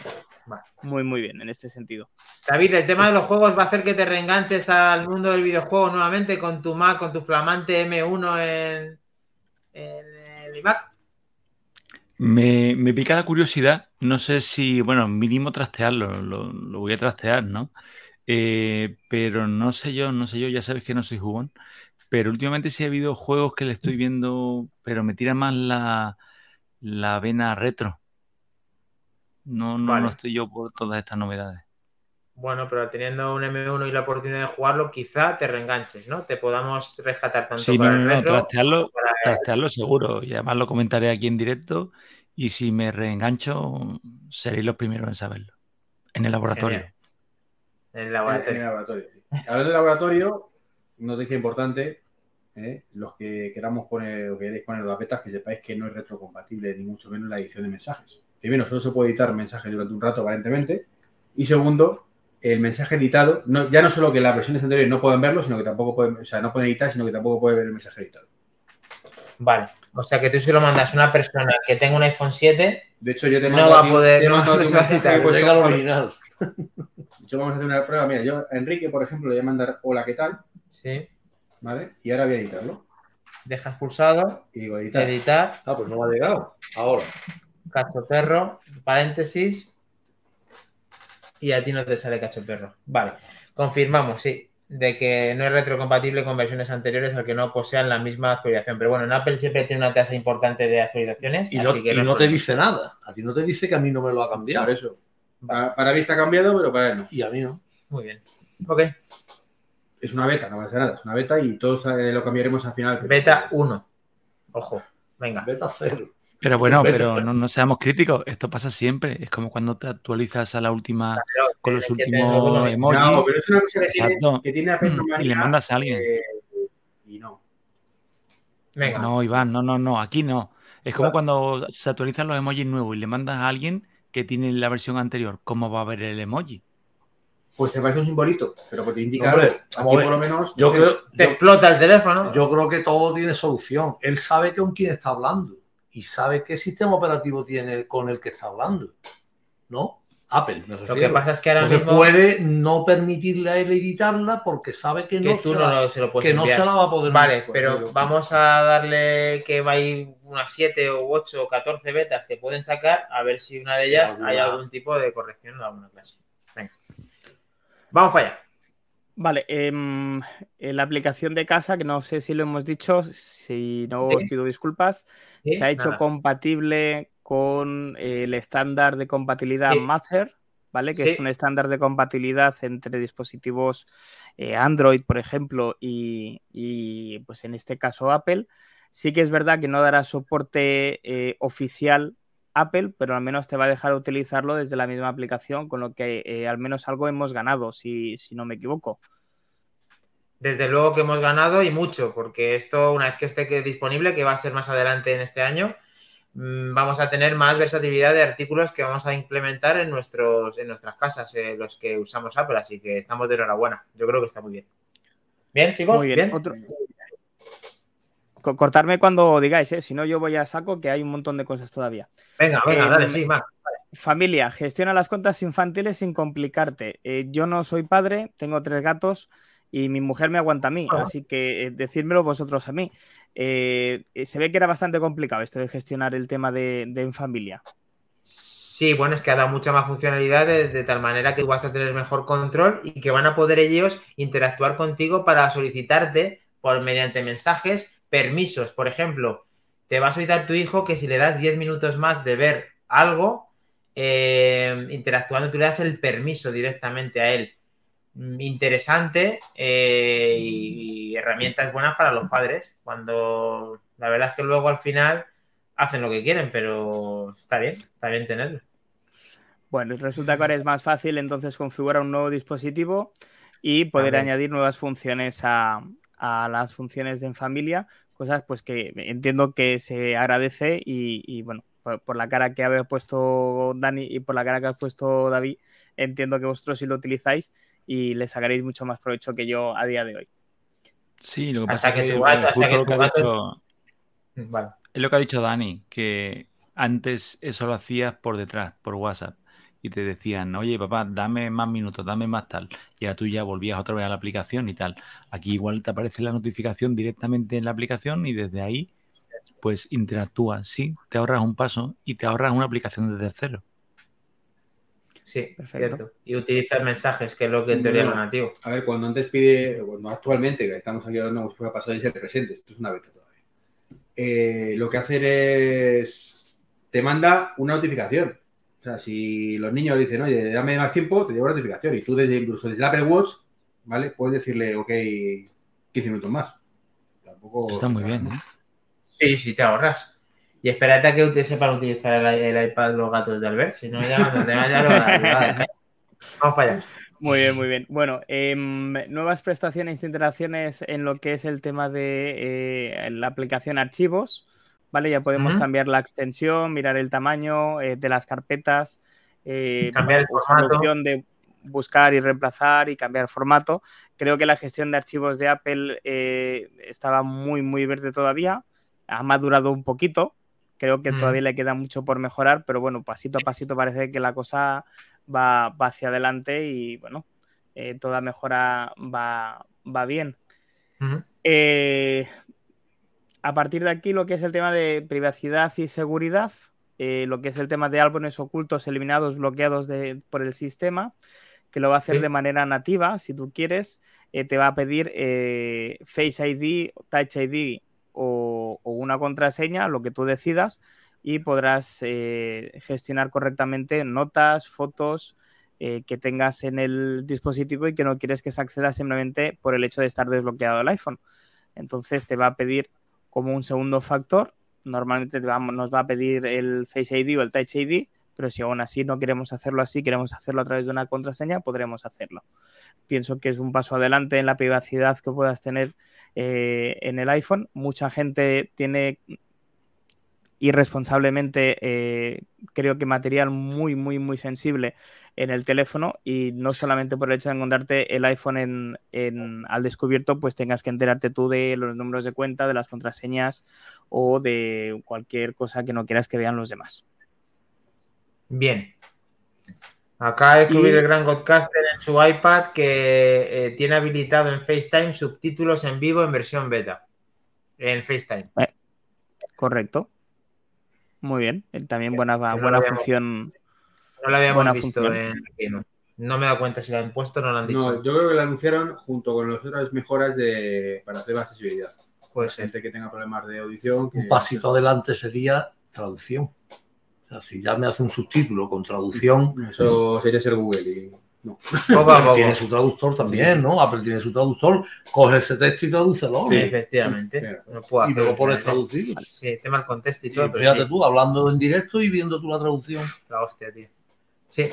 muy, muy bien en este sentido. David, el tema de los juegos va a hacer que te reenganches al mundo del videojuego nuevamente con tu Mac, con tu flamante M1 en, en Me, me, pica la curiosidad, no sé si, bueno, mínimo trastearlo, lo, lo voy a trastear, ¿no? Eh, pero no sé yo, no sé yo, ya sabes que no soy jugón, pero últimamente sí ha habido juegos que le estoy viendo, pero me tira más la, la vena retro. No, no, vale. no estoy yo por todas estas novedades. Bueno, pero teniendo un M1 y la oportunidad de jugarlo, quizá te reenganches, ¿no? Te podamos rescatar tanto sí, para no, el no, retro trastearlo, para... trastearlo seguro. Y además lo comentaré aquí en directo. Y si me reengancho, seréis los primeros en saberlo. En el laboratorio. Genial. En el laboratorio. En, en el laboratorio. Hablando del laboratorio, noticia importante, ¿eh? los que queramos poner o queréis poner las betas, que sepáis que no es retrocompatible, ni mucho menos la edición de mensajes. Primero, solo se puede editar mensajes durante un rato, aparentemente. Y segundo, el mensaje editado, no, ya no solo que las versiones anteriores no pueden verlo, sino que tampoco pueden, o sea, no pueden editar, sino que tampoco puede ver el mensaje editado. Vale, o sea que tú si lo mandas a una persona que tenga un iPhone 7, de hecho yo te no va a poder, te no mando va a un mensaje, pues, llega al original. Yo vamos a hacer una prueba, mira, yo a Enrique, por ejemplo, le voy a mandar hola, ¿qué tal? Sí. ¿Vale? Y ahora voy a editarlo. Dejas pulsado, y digo editar. editar. Ah, pues no me ha llegado. Ahora. Cacho perro, paréntesis, y a ti no te sale cacho perro. Vale, confirmamos, sí, de que no es retrocompatible con versiones anteriores al que no posean la misma actualización. Pero bueno, en Apple siempre tiene una tasa importante de actualizaciones. Y no, y no, no te dice nada. A ti no te dice que a mí no me lo ha cambiado. Por eso. Para, para mí está cambiado, pero para él no. Y a mí no. Muy bien. Ok. Es una beta, no va a ser nada. Es una beta y todos eh, lo cambiaremos al final. Beta 1. Ojo. Venga. Beta 0. Pero bueno, pero no, no, seamos críticos, esto pasa siempre. Es como cuando te actualizas a la última claro, con los últimos emojis. No, pero es una cosa que tiene, que tiene mm, y le mandas a alguien. Eh, y no. Venga. No, Iván, no, no, no, aquí no. Es como cuando se actualizan los emojis nuevos y le mandas a alguien que tiene la versión anterior. ¿Cómo va a ver el emoji? Pues te parece un simbolito, pero que te indica Hombre, aquí por lo menos. Yo creo, te yo, explota el teléfono. Yo creo que todo tiene solución. Él sabe con quién está hablando y sabe qué sistema operativo tiene con el que está hablando. ¿No? Apple, me refiero. Lo que pasa es que ahora Entonces mismo puede no permitirle a él editarla porque sabe que, que no, tú se no la, se lo que no se la va a poder Vale, pero vamos a darle que va a ir unas 7 o 8 o 14 betas que pueden sacar, a ver si una de ellas Alguna. hay algún tipo de corrección en alguna clase. Venga. Vamos para allá. Vale, eh, la aplicación de casa, que no sé si lo hemos dicho, si no os pido disculpas, se ha hecho Nada. compatible con el estándar de compatibilidad. Master, ¿vale? Que es un estándar de compatibilidad entre dispositivos eh, Android, por ejemplo, y, y, pues en este caso Apple. Sí que es verdad que no dará soporte eh, oficial Apple, pero al menos te va a dejar utilizarlo desde la misma aplicación, con lo que eh, al menos algo hemos ganado, si, si no me equivoco. Desde luego que hemos ganado y mucho, porque esto, una vez que esté disponible, que va a ser más adelante en este año, mm, vamos a tener más versatilidad de artículos que vamos a implementar en, nuestros, en nuestras casas, eh, los que usamos Apple, así que estamos de enhorabuena. Yo creo que está muy bien. Bien, chicos. Muy bien. Otro... Cortarme cuando digáis, ¿eh? si no yo voy a saco que hay un montón de cosas todavía. Venga, venga, Eh, dale, sí, más. Familia, gestiona las cuentas infantiles sin complicarte. Eh, yo no soy padre, tengo tres gatos y mi mujer me aguanta a mí, Ah. así que eh, decídmelo vosotros a mí. Se ve que era bastante complicado esto de gestionar el tema de, de en familia. Sí, bueno, es que ha dado mucha más funcionalidades de tal manera que vas a tener mejor control y que van a poder ellos interactuar contigo para solicitarte por mediante mensajes permisos. Por ejemplo, te va a solicitar tu hijo que si le das 10 minutos más de ver algo, eh, interactuando, tú le das el permiso directamente a él. Mm, Interesante eh, y, y herramientas buenas para los padres. Cuando la verdad es que luego al final hacen lo que quieren, pero está bien, está bien tenerlo. Bueno, resulta que ahora es más fácil entonces configurar un nuevo dispositivo y poder añadir nuevas funciones a, a las funciones de en familia, cosas pues que entiendo que se agradece y, y, bueno, por, por la cara que habéis puesto Dani y por la cara que has puesto David, entiendo que vosotros sí lo utilizáis y le sacaréis mucho más provecho que yo a día de hoy. Sí, lo que pasa es que, tu gato- hasta justo que lo tu que ha gato- dicho, Vale. es lo que ha dicho Dani, que antes eso lo hacías por detrás, por WhatsApp, y te decían, oye papá, dame más minutos, dame más tal, y ahora tú ya volvías otra vez a la aplicación y tal. Aquí igual te aparece la notificación directamente en la aplicación y desde ahí pues interactúas, sí, te ahorras un paso y te ahorras una aplicación de tercero. Sí, Perfecto. cierto. Y utilizar mensajes, que es lo que en teoría es lo Bueno. nativo. A ver, cuando antes pide, cuando actualmente, que estamos aquí hablando como si fuera pasado y ser presente, esto es una beta todavía. eh, lo que hacen es, te manda una notificación. O sea, si los niños le dicen, oye, dame más tiempo, te lleva una notificación. Y tú desde, incluso desde el Apple Watch, ¿vale? Puedes decirle, ok, 15 minutos más. Tampoco... Está muy bien. ¿eh? Sí, sí, te ahorras. Y espérate a que ustedes sepan utilizar el, el iPad los gatos de Albert, si no, ya cuando te vaya lo. Vamos para allá. Muy bien, muy bien. Bueno, em, nuevas prestaciones e interacciones en lo que es el tema de eh, la aplicación archivos, ¿vale? Ya podemos cambiar la extensión, mirar el tamaño eh, de las carpetas, eh, Cambiar la opción de buscar y reemplazar y cambiar formato. Creo que la gestión de archivos de Apple eh, estaba muy, muy verde todavía. Ha madurado un poquito. Creo que Mm. todavía le queda mucho por mejorar, pero bueno, pasito a pasito parece que la cosa va, va hacia adelante y bueno, eh, toda mejora va, va bien. Eh, a partir de aquí, lo que es el tema de privacidad y seguridad, eh, lo que es el tema de álbumes ocultos, eliminados, bloqueados de- por el sistema, que lo va a hacer Sí. de manera nativa, si tú quieres, eh, te va a pedir eh, Face ID, Touch ID o, o una contraseña, lo que tú decidas, y podrás gestionar correctamente notas, fotos que tengas en el dispositivo y que no quieres que se acceda simplemente por el hecho de estar desbloqueado el iPhone. Entonces te va a pedir como un segundo factor. Normalmente nos va a pedir el Face ID o el Touch ID, pero si aún así no queremos hacerlo así, queremos hacerlo a través de una contraseña, podremos hacerlo. Pienso que es un paso adelante en la privacidad que puedas tener eh, en el iPhone. Mucha gente tiene irresponsablemente, eh, creo que material muy, muy, muy sensible en el teléfono y no solamente por el hecho de encontrarte el iPhone en, en- al descubierto, pues tengas que enterarte tú de los números de cuenta, de las contraseñas o de cualquier cosa que no quieras que vean los demás. Bien. Acaba de Y- subir el gran Godcaster en su iPad que eh, tiene habilitado en FaceTime subtítulos en vivo en versión beta. En FaceTime. Correcto. Muy bien. También buena, no buena habíamos- función. No lo habíamos Buena visto función. en no. No me he dado cuenta si lo han puesto o no lo han dicho. No, yo creo que lo anunciaron junto con las otras mejoras de, para hacer accesibilidad. Ser. gente que tenga problemas de audición. que- Un pasito adelante sería traducción. O sea, si ya me hace un subtítulo con traducción, Eso sería ser Google y Tiene su traductor también, ¿no? Apple tiene su traductor, coge ese texto y tradúcelo. ¿no? Sí, efectivamente. No puedo Y luego pones traducido. Sí, tema el contexto y Y todo, pero fíjate sí, tú, hablando en directo y viendo tú la traducción. la hostia, tío. Sí,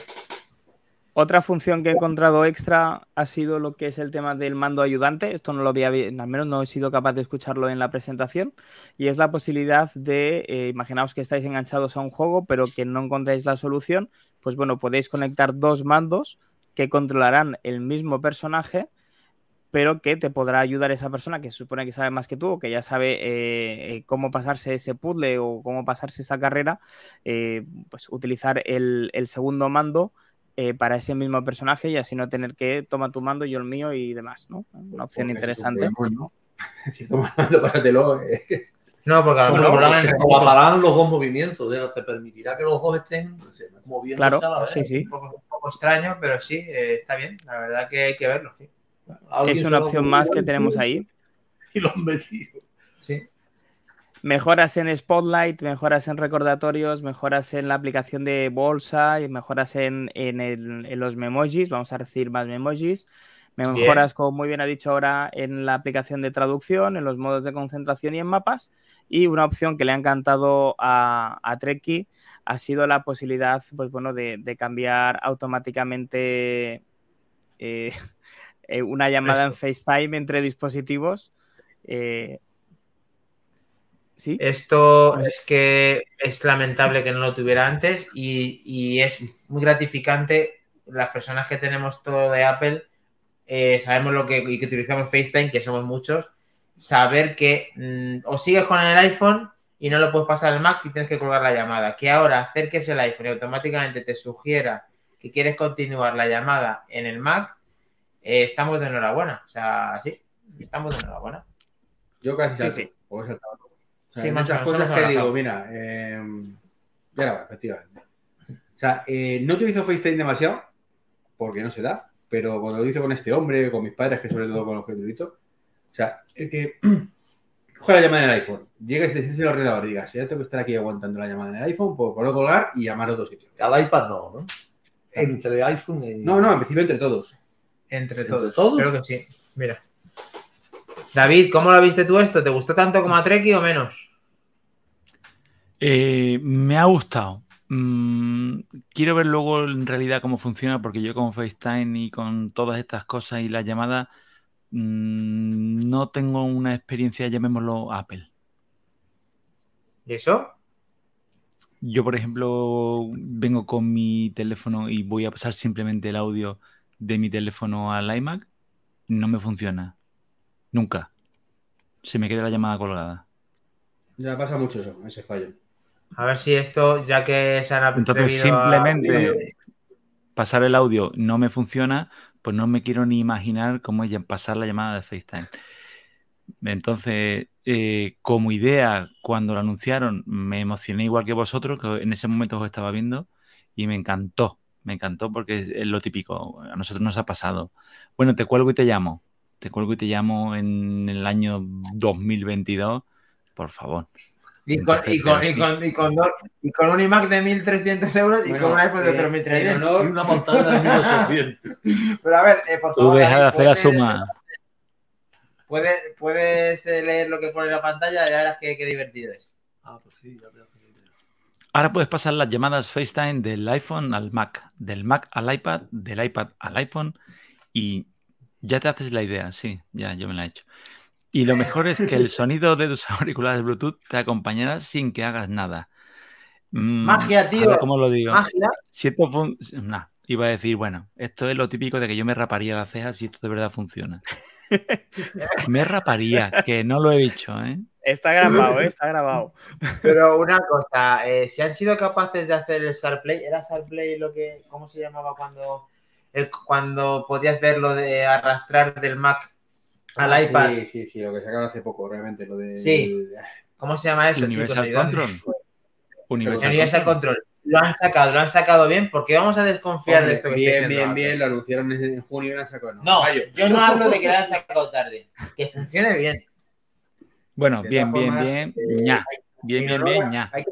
Otra función que he encontrado extra ha sido lo que es el tema del mando ayudante. Esto no lo había, al menos no he sido capaz de escucharlo en la presentación. Y es la posibilidad de, eh, imaginaos que estáis enganchados a un juego, pero que no encontráis la solución. Pues bueno, podéis conectar dos mandos que controlarán el mismo personaje, pero que te podrá ayudar esa persona que se supone que sabe más que tú o que ya sabe eh, eh, cómo pasarse ese puzzle o cómo pasarse esa carrera, eh, pues utilizar el, el segundo mando eh, para ese mismo personaje y así no tener que toma tu mando, yo el mío y demás, ¿no? Una opción Porque interesante. mando, pásatelo. eh. No, porque a lo mejor colaborarán los dos movimientos, ¿eh? te permitirá que los dos estén moviendo Claro, a la vez. sí, sí. un poco, un poco extraño, pero sí, eh, está bien. La verdad que hay que verlo. Sí. Es una opción más que tenemos ahí. Y lo han metido. sí. Mejoras en Spotlight, mejoras en recordatorios, mejoras en la aplicación de bolsa y mejoras en, en el- en los memojis. Vamos a recibir más memojis. Mejoras, como muy bien ha dicho ahora, en la aplicación de traducción, en los modos de concentración y en mapas. Y una opción que le ha encantado a, a Treki ha sido la posibilidad pues, bueno, de, de cambiar automáticamente eh, eh, una llamada en FaceTime entre dispositivos. Eh, ¿Sí? Esto es que es lamentable que no lo tuviera antes y, y es muy gratificante. Las personas que tenemos todo de Apple eh, sabemos lo que, y que utilizamos FaceTime, que somos muchos, saber que mm, o sigues con el iPhone y no lo puedes pasar al Mac y tienes que colgar la llamada. Que ahora acerques el iPhone y automáticamente te sugiera que quieres continuar la llamada en el Mac, eh, estamos de enhorabuena. O sea, sí, estamos de enhorabuena. Yo casi Sí, salto. sí. o sea, Sí, hay muchas menos, cosas que digo, mira, eh, ya va, efectivamente. O sea, eh, no utilizo FaceTime demasiado, porque no se da, pero cuando lo hice con este hombre, con mis padres, que sobre todo con los que utilizo, o sea, el que coge la llamada en el iPhone, llega y se siente en el ordenador y diga, si ya tengo que estar aquí aguantando la llamada en el iPhone, pues puedo colgar y llamar a otro sitio. Al iPad no, ¿no? Entre iPhone y. No, no, en principio entre todos. Entre ¿Entre todos. todos? Creo que sí. Mira. David, ¿cómo lo viste tú esto? ¿Te gustó tanto como a Treki o menos? Eh, me ha gustado. Mm, quiero ver luego en realidad cómo funciona, porque yo con FaceTime y con todas estas cosas y las llamadas mm, no tengo una experiencia, llamémoslo Apple. ¿Y eso? Yo, por ejemplo, vengo con mi teléfono y voy a pasar simplemente el audio de mi teléfono al iMac. No me funciona. Nunca. Se me queda la llamada colgada. Ya pasa mucho eso, ese fallo. A ver si esto, ya que se han Entonces, a- simplemente pasar el audio no me funciona, pues no me quiero ni imaginar cómo es pasar la llamada de FaceTime. Entonces, eh, como idea, cuando lo anunciaron, me emocioné igual que vosotros, que en ese momento os estaba viendo, y me encantó, me encantó porque es es lo típico, a nosotros nos ha pasado. Bueno, te cuelgo y te llamo, te cuelgo y te llamo en el año 2022, por favor. Y con, y, con, y, con, y, con dos- y con un iMac de 1.300 euros y Bueno, con un iPhone de eh, 3.300. en Y honor- una pantalla de 1800. Pero a ver, eh, por Tú favor, deja de hacer la ¿puedes- suma. Puedes, puedes eh, leer lo que pone en la pantalla y ya verás qué, qué divertido es. Ah, pues sí, ya te hace la idea. Ahora puedes pasar las llamadas FaceTime del iPhone al Mac, del Mac al iPad, del iPad al iPhone y ya te haces la idea, sí, ya yo me la he hecho. Y lo mejor es que el sonido de tus auriculares Bluetooth te acompañará sin que hagas nada. Mm, Magia, a tío. ver ¿Cómo lo digo? Magia. Si esto fun- nah, iba a decir, bueno, esto es lo típico de que yo me raparía las cejas si esto de verdad funciona. me raparía, que no lo he dicho, ¿eh? Está grabado, ¿eh? está grabado. Pero una cosa, eh, si han sido capaces de hacer el SharPlay, ¿era SharPlay lo que, cómo se llamaba cuando, el- cuando podías ver lo de arrastrar del Mac al Ah, iPad? Sí, sí, sí, lo que sacaron hace poco, realmente, lo de... Sí. ¿Cómo se llama eso, chicos? Universal. Control. Universal Universal Control. Control. Lo han sacado, lo han sacado bien, porque vamos a desconfiar Hombre, de esto que bien, está bien, bien, lo anunciaron en junio y lo han sacado No, mayo. yo no hablo de que lo hayan sacado tarde. Que funcione bien. Bueno, De bien, bien, formas, bien, eh, ña. Bien, En bien, bien, ña. hay que-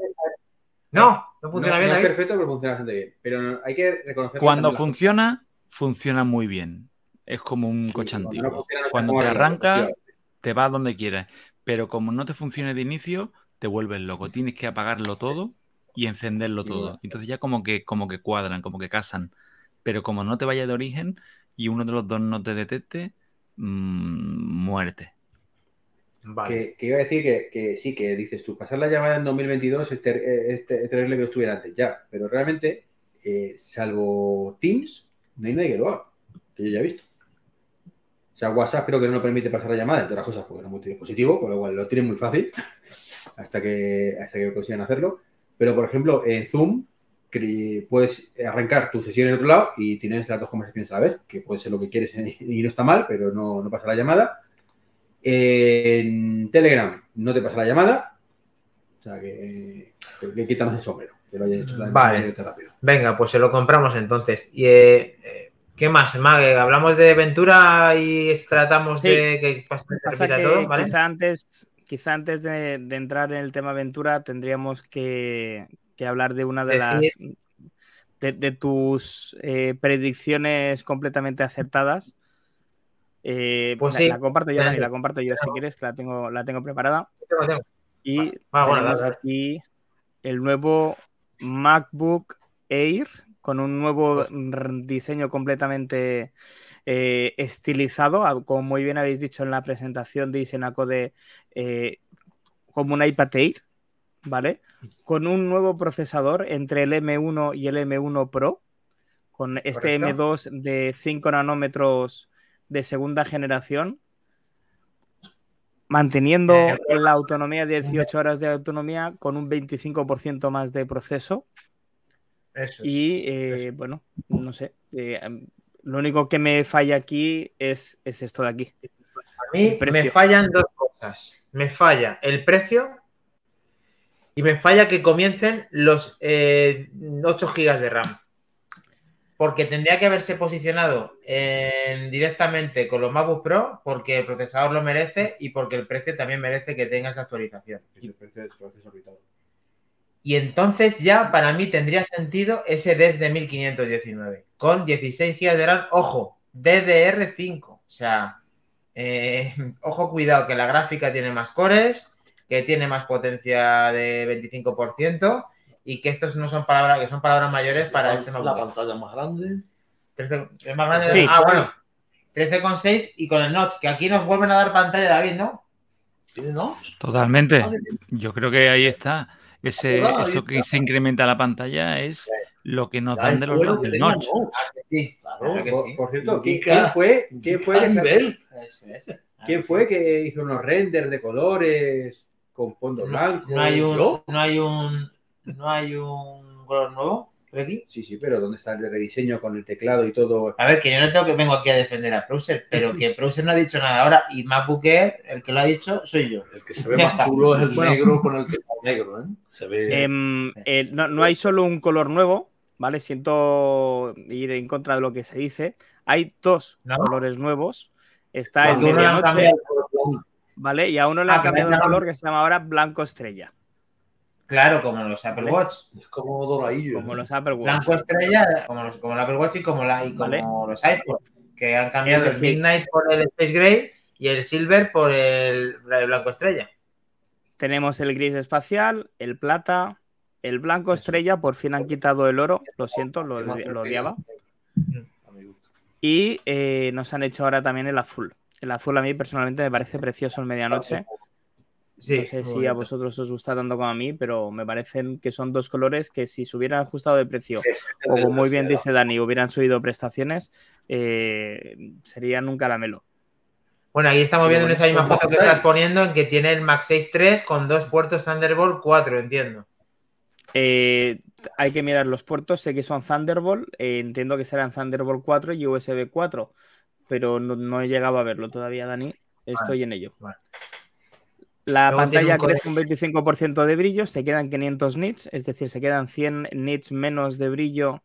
No, no No, funciona no bien, es David. perfecto, pero funciona bastante bien. Pero no- hay que reconocer Cuando funciona, funciona muy bien. Es como un coche cuando antiguo. no funciona, no Cuando te arranca, te vas donde quieras. Pero como no te funcione de inicio, te vuelves loco. Tienes que apagarlo todo y encenderlo Sí, todo. Entonces ya como que, como que cuadran, como que casan. Pero como no te vaya de origen y uno de los dos no te detecte, mm, muerte. Vale. Que, que iba a decir que, que sí, que dices tú, pasar la llamada en 2022 es, ter- es ter- es terrible que estuviera antes, ya, pero realmente, eh, salvo Teams, no hay nadie que lo haga, que yo ya he visto. O sea, WhatsApp creo que no lo permite pasar la llamada, entre otras cosas, porque no es multidispositivo, con lo cual lo tienen muy fácil hasta que, hasta que consigan hacerlo. Pero, por ejemplo, en Zoom puedes arrancar tu sesión en otro lado y tienes las dos conversaciones a la vez, que puede ser lo que quieres y no está mal, pero no, no pasa la llamada. En Telegram no te pasa la llamada. O sea que, que, que quítame el sombrero, que lo hayas hecho Vale. rápido. Venga, pues se lo compramos entonces. Y, eh, eh, ¿Qué más, Mague? Hablamos de Ventura y tratamos Sí. de que pase Pasa repita que todo, ¿vale? quizá antes, quizá antes de, de entrar en el tema aventura tendríamos que, que hablar de una de las de, de tus eh, predicciones completamente acertadas. Eh, Pues la, sí. la comparto yo, Dani, la comparto yo si quieres, que la tengo, la tengo preparada. Y Ah, bueno, tenemos aquí el nuevo MacBook Air con un nuevo diseño completamente eh, estilizado, como muy bien habéis dicho en la presentación de Isenaco de eh, como un iPad Air, ¿vale? Con un nuevo procesador entre el M1 y el M1 Pro, con este Correcto. M2 de 5 nanómetros de segunda generación, manteniendo Eh, la autonomía de 18 horas de autonomía con un 25% más de proceso. Eso es. Y eh, bueno, no sé. eh, lo único que me falla aquí es, es esto de aquí. A mí el precio. me fallan dos cosas. Me falla el precio y me falla que comiencen los eh, 8 GB de RAM. Porque tendría que haberse posicionado en- directamente con los MacBook Pro, porque el procesador lo merece y porque el precio también merece que tenga esa actualización. Y entonces ya para mí tendría sentido ese desde 1519, con 16 GB de RAM, ojo, DDR5. O sea, eh, ojo, cuidado, que la gráfica tiene más cores, que tiene más potencia de 25% y que estos no son palabras, que son palabras mayores para este la MacBook. pantalla más grande. 13 es más grande. Sí. Ah, bueno. 13,6 y con el notch, que aquí nos vuelven a dar pantalla, David, ¿no? Totalmente. Yo creo que ahí está. Ese, eso que se incrementa la pantalla es lo que nos dan de los lados del. Sí, Claro, claro que Por, sí. por cierto, ¿quién, fue, quién nivel. Es. quién fue que hizo unos renders de colores con fondo blanco? No hay un, ¿Yo? no hay un, no hay un color nuevo, Freddy. Sí, sí, pero ¿dónde está el de rediseño con el teclado y todo? A ver, que yo no tengo que vengo aquí a defender a Prouser, pero que Prouser no ha dicho nada ahora y MacBook Air, el que lo ha dicho, soy yo. El que se ve Ya más está. chulo es el Bueno. negro con el teclado negro, ¿eh? Se ve. Em, eh, no, no hay solo un color nuevo, ¿vale? Siento ir en contra de lo que se dice. Hay dos ¿No? colores nuevos. Está el Porque medianoche. ¿vale? Y a uno le Ah, han cambiado han color que se llama ahora blanco estrella, Claro, como los Apple Vale. Watch. es como doradillo. como ¿eh? los Apple Watch. Blanco estrella, como los, como el Apple Watch y como, la, y como Vale. los iPhone, que han cambiado el Midnight por el Space Gray y el Silver por el, el Blanco Estrella. Tenemos el gris espacial, el plata, el blanco estrella, por fin han quitado el oro, lo siento, lo, lo odiaba. Y eh, nos han hecho ahora también el azul. El azul a mí personalmente me parece precioso en medianoche. Sí, no sé si a vosotros os gusta tanto como a mí, pero me parecen que son dos colores que si se hubieran ajustado de precio o como muy bien dice Dani, hubieran subido prestaciones, eh, serían un caramelo. Bueno, ahí estamos viendo en esa misma foto que estás poniendo en que tiene el MagSafe 3 con dos puertos Thunderbolt 4, entiendo. Eh, hay que mirar los puertos, sé que son Thunderbolt, eh, entiendo que serán Thunderbolt 4 y USB 4, pero no, no he llegado a verlo todavía, Dani, estoy en ello. vale. La Luego pantalla un crece un 25% de brillo, se quedan 500 nits, es decir, se quedan 100 nits menos de brillo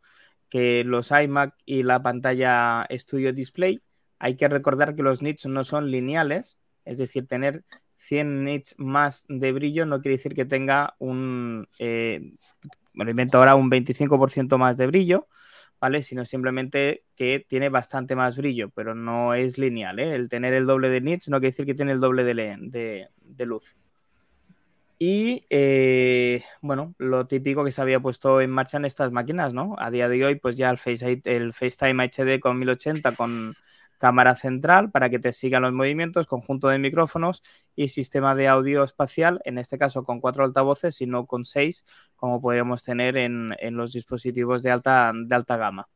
que los iMac y la pantalla Studio Display. Hay que recordar que los nits no son lineales, es decir, tener 100 nits más de brillo no quiere decir que tenga un, eh, me invento ahora, un 25% más de brillo, ¿vale? Sino simplemente que tiene bastante más brillo, pero no es lineal, ¿eh? El tener el doble de nits no quiere decir que tiene el doble de, de, luz. Y eh, bueno, lo típico que se había puesto en marcha en estas máquinas, ¿no? A día de hoy, pues ya el, Face, el FaceTime HD con 1080 con cámara central para que te sigan los movimientos, conjunto de micrófonos y sistema de audio espacial, en este caso con cuatro altavoces y no con seis, como podríamos tener en, en los dispositivos de alta, de alta gama.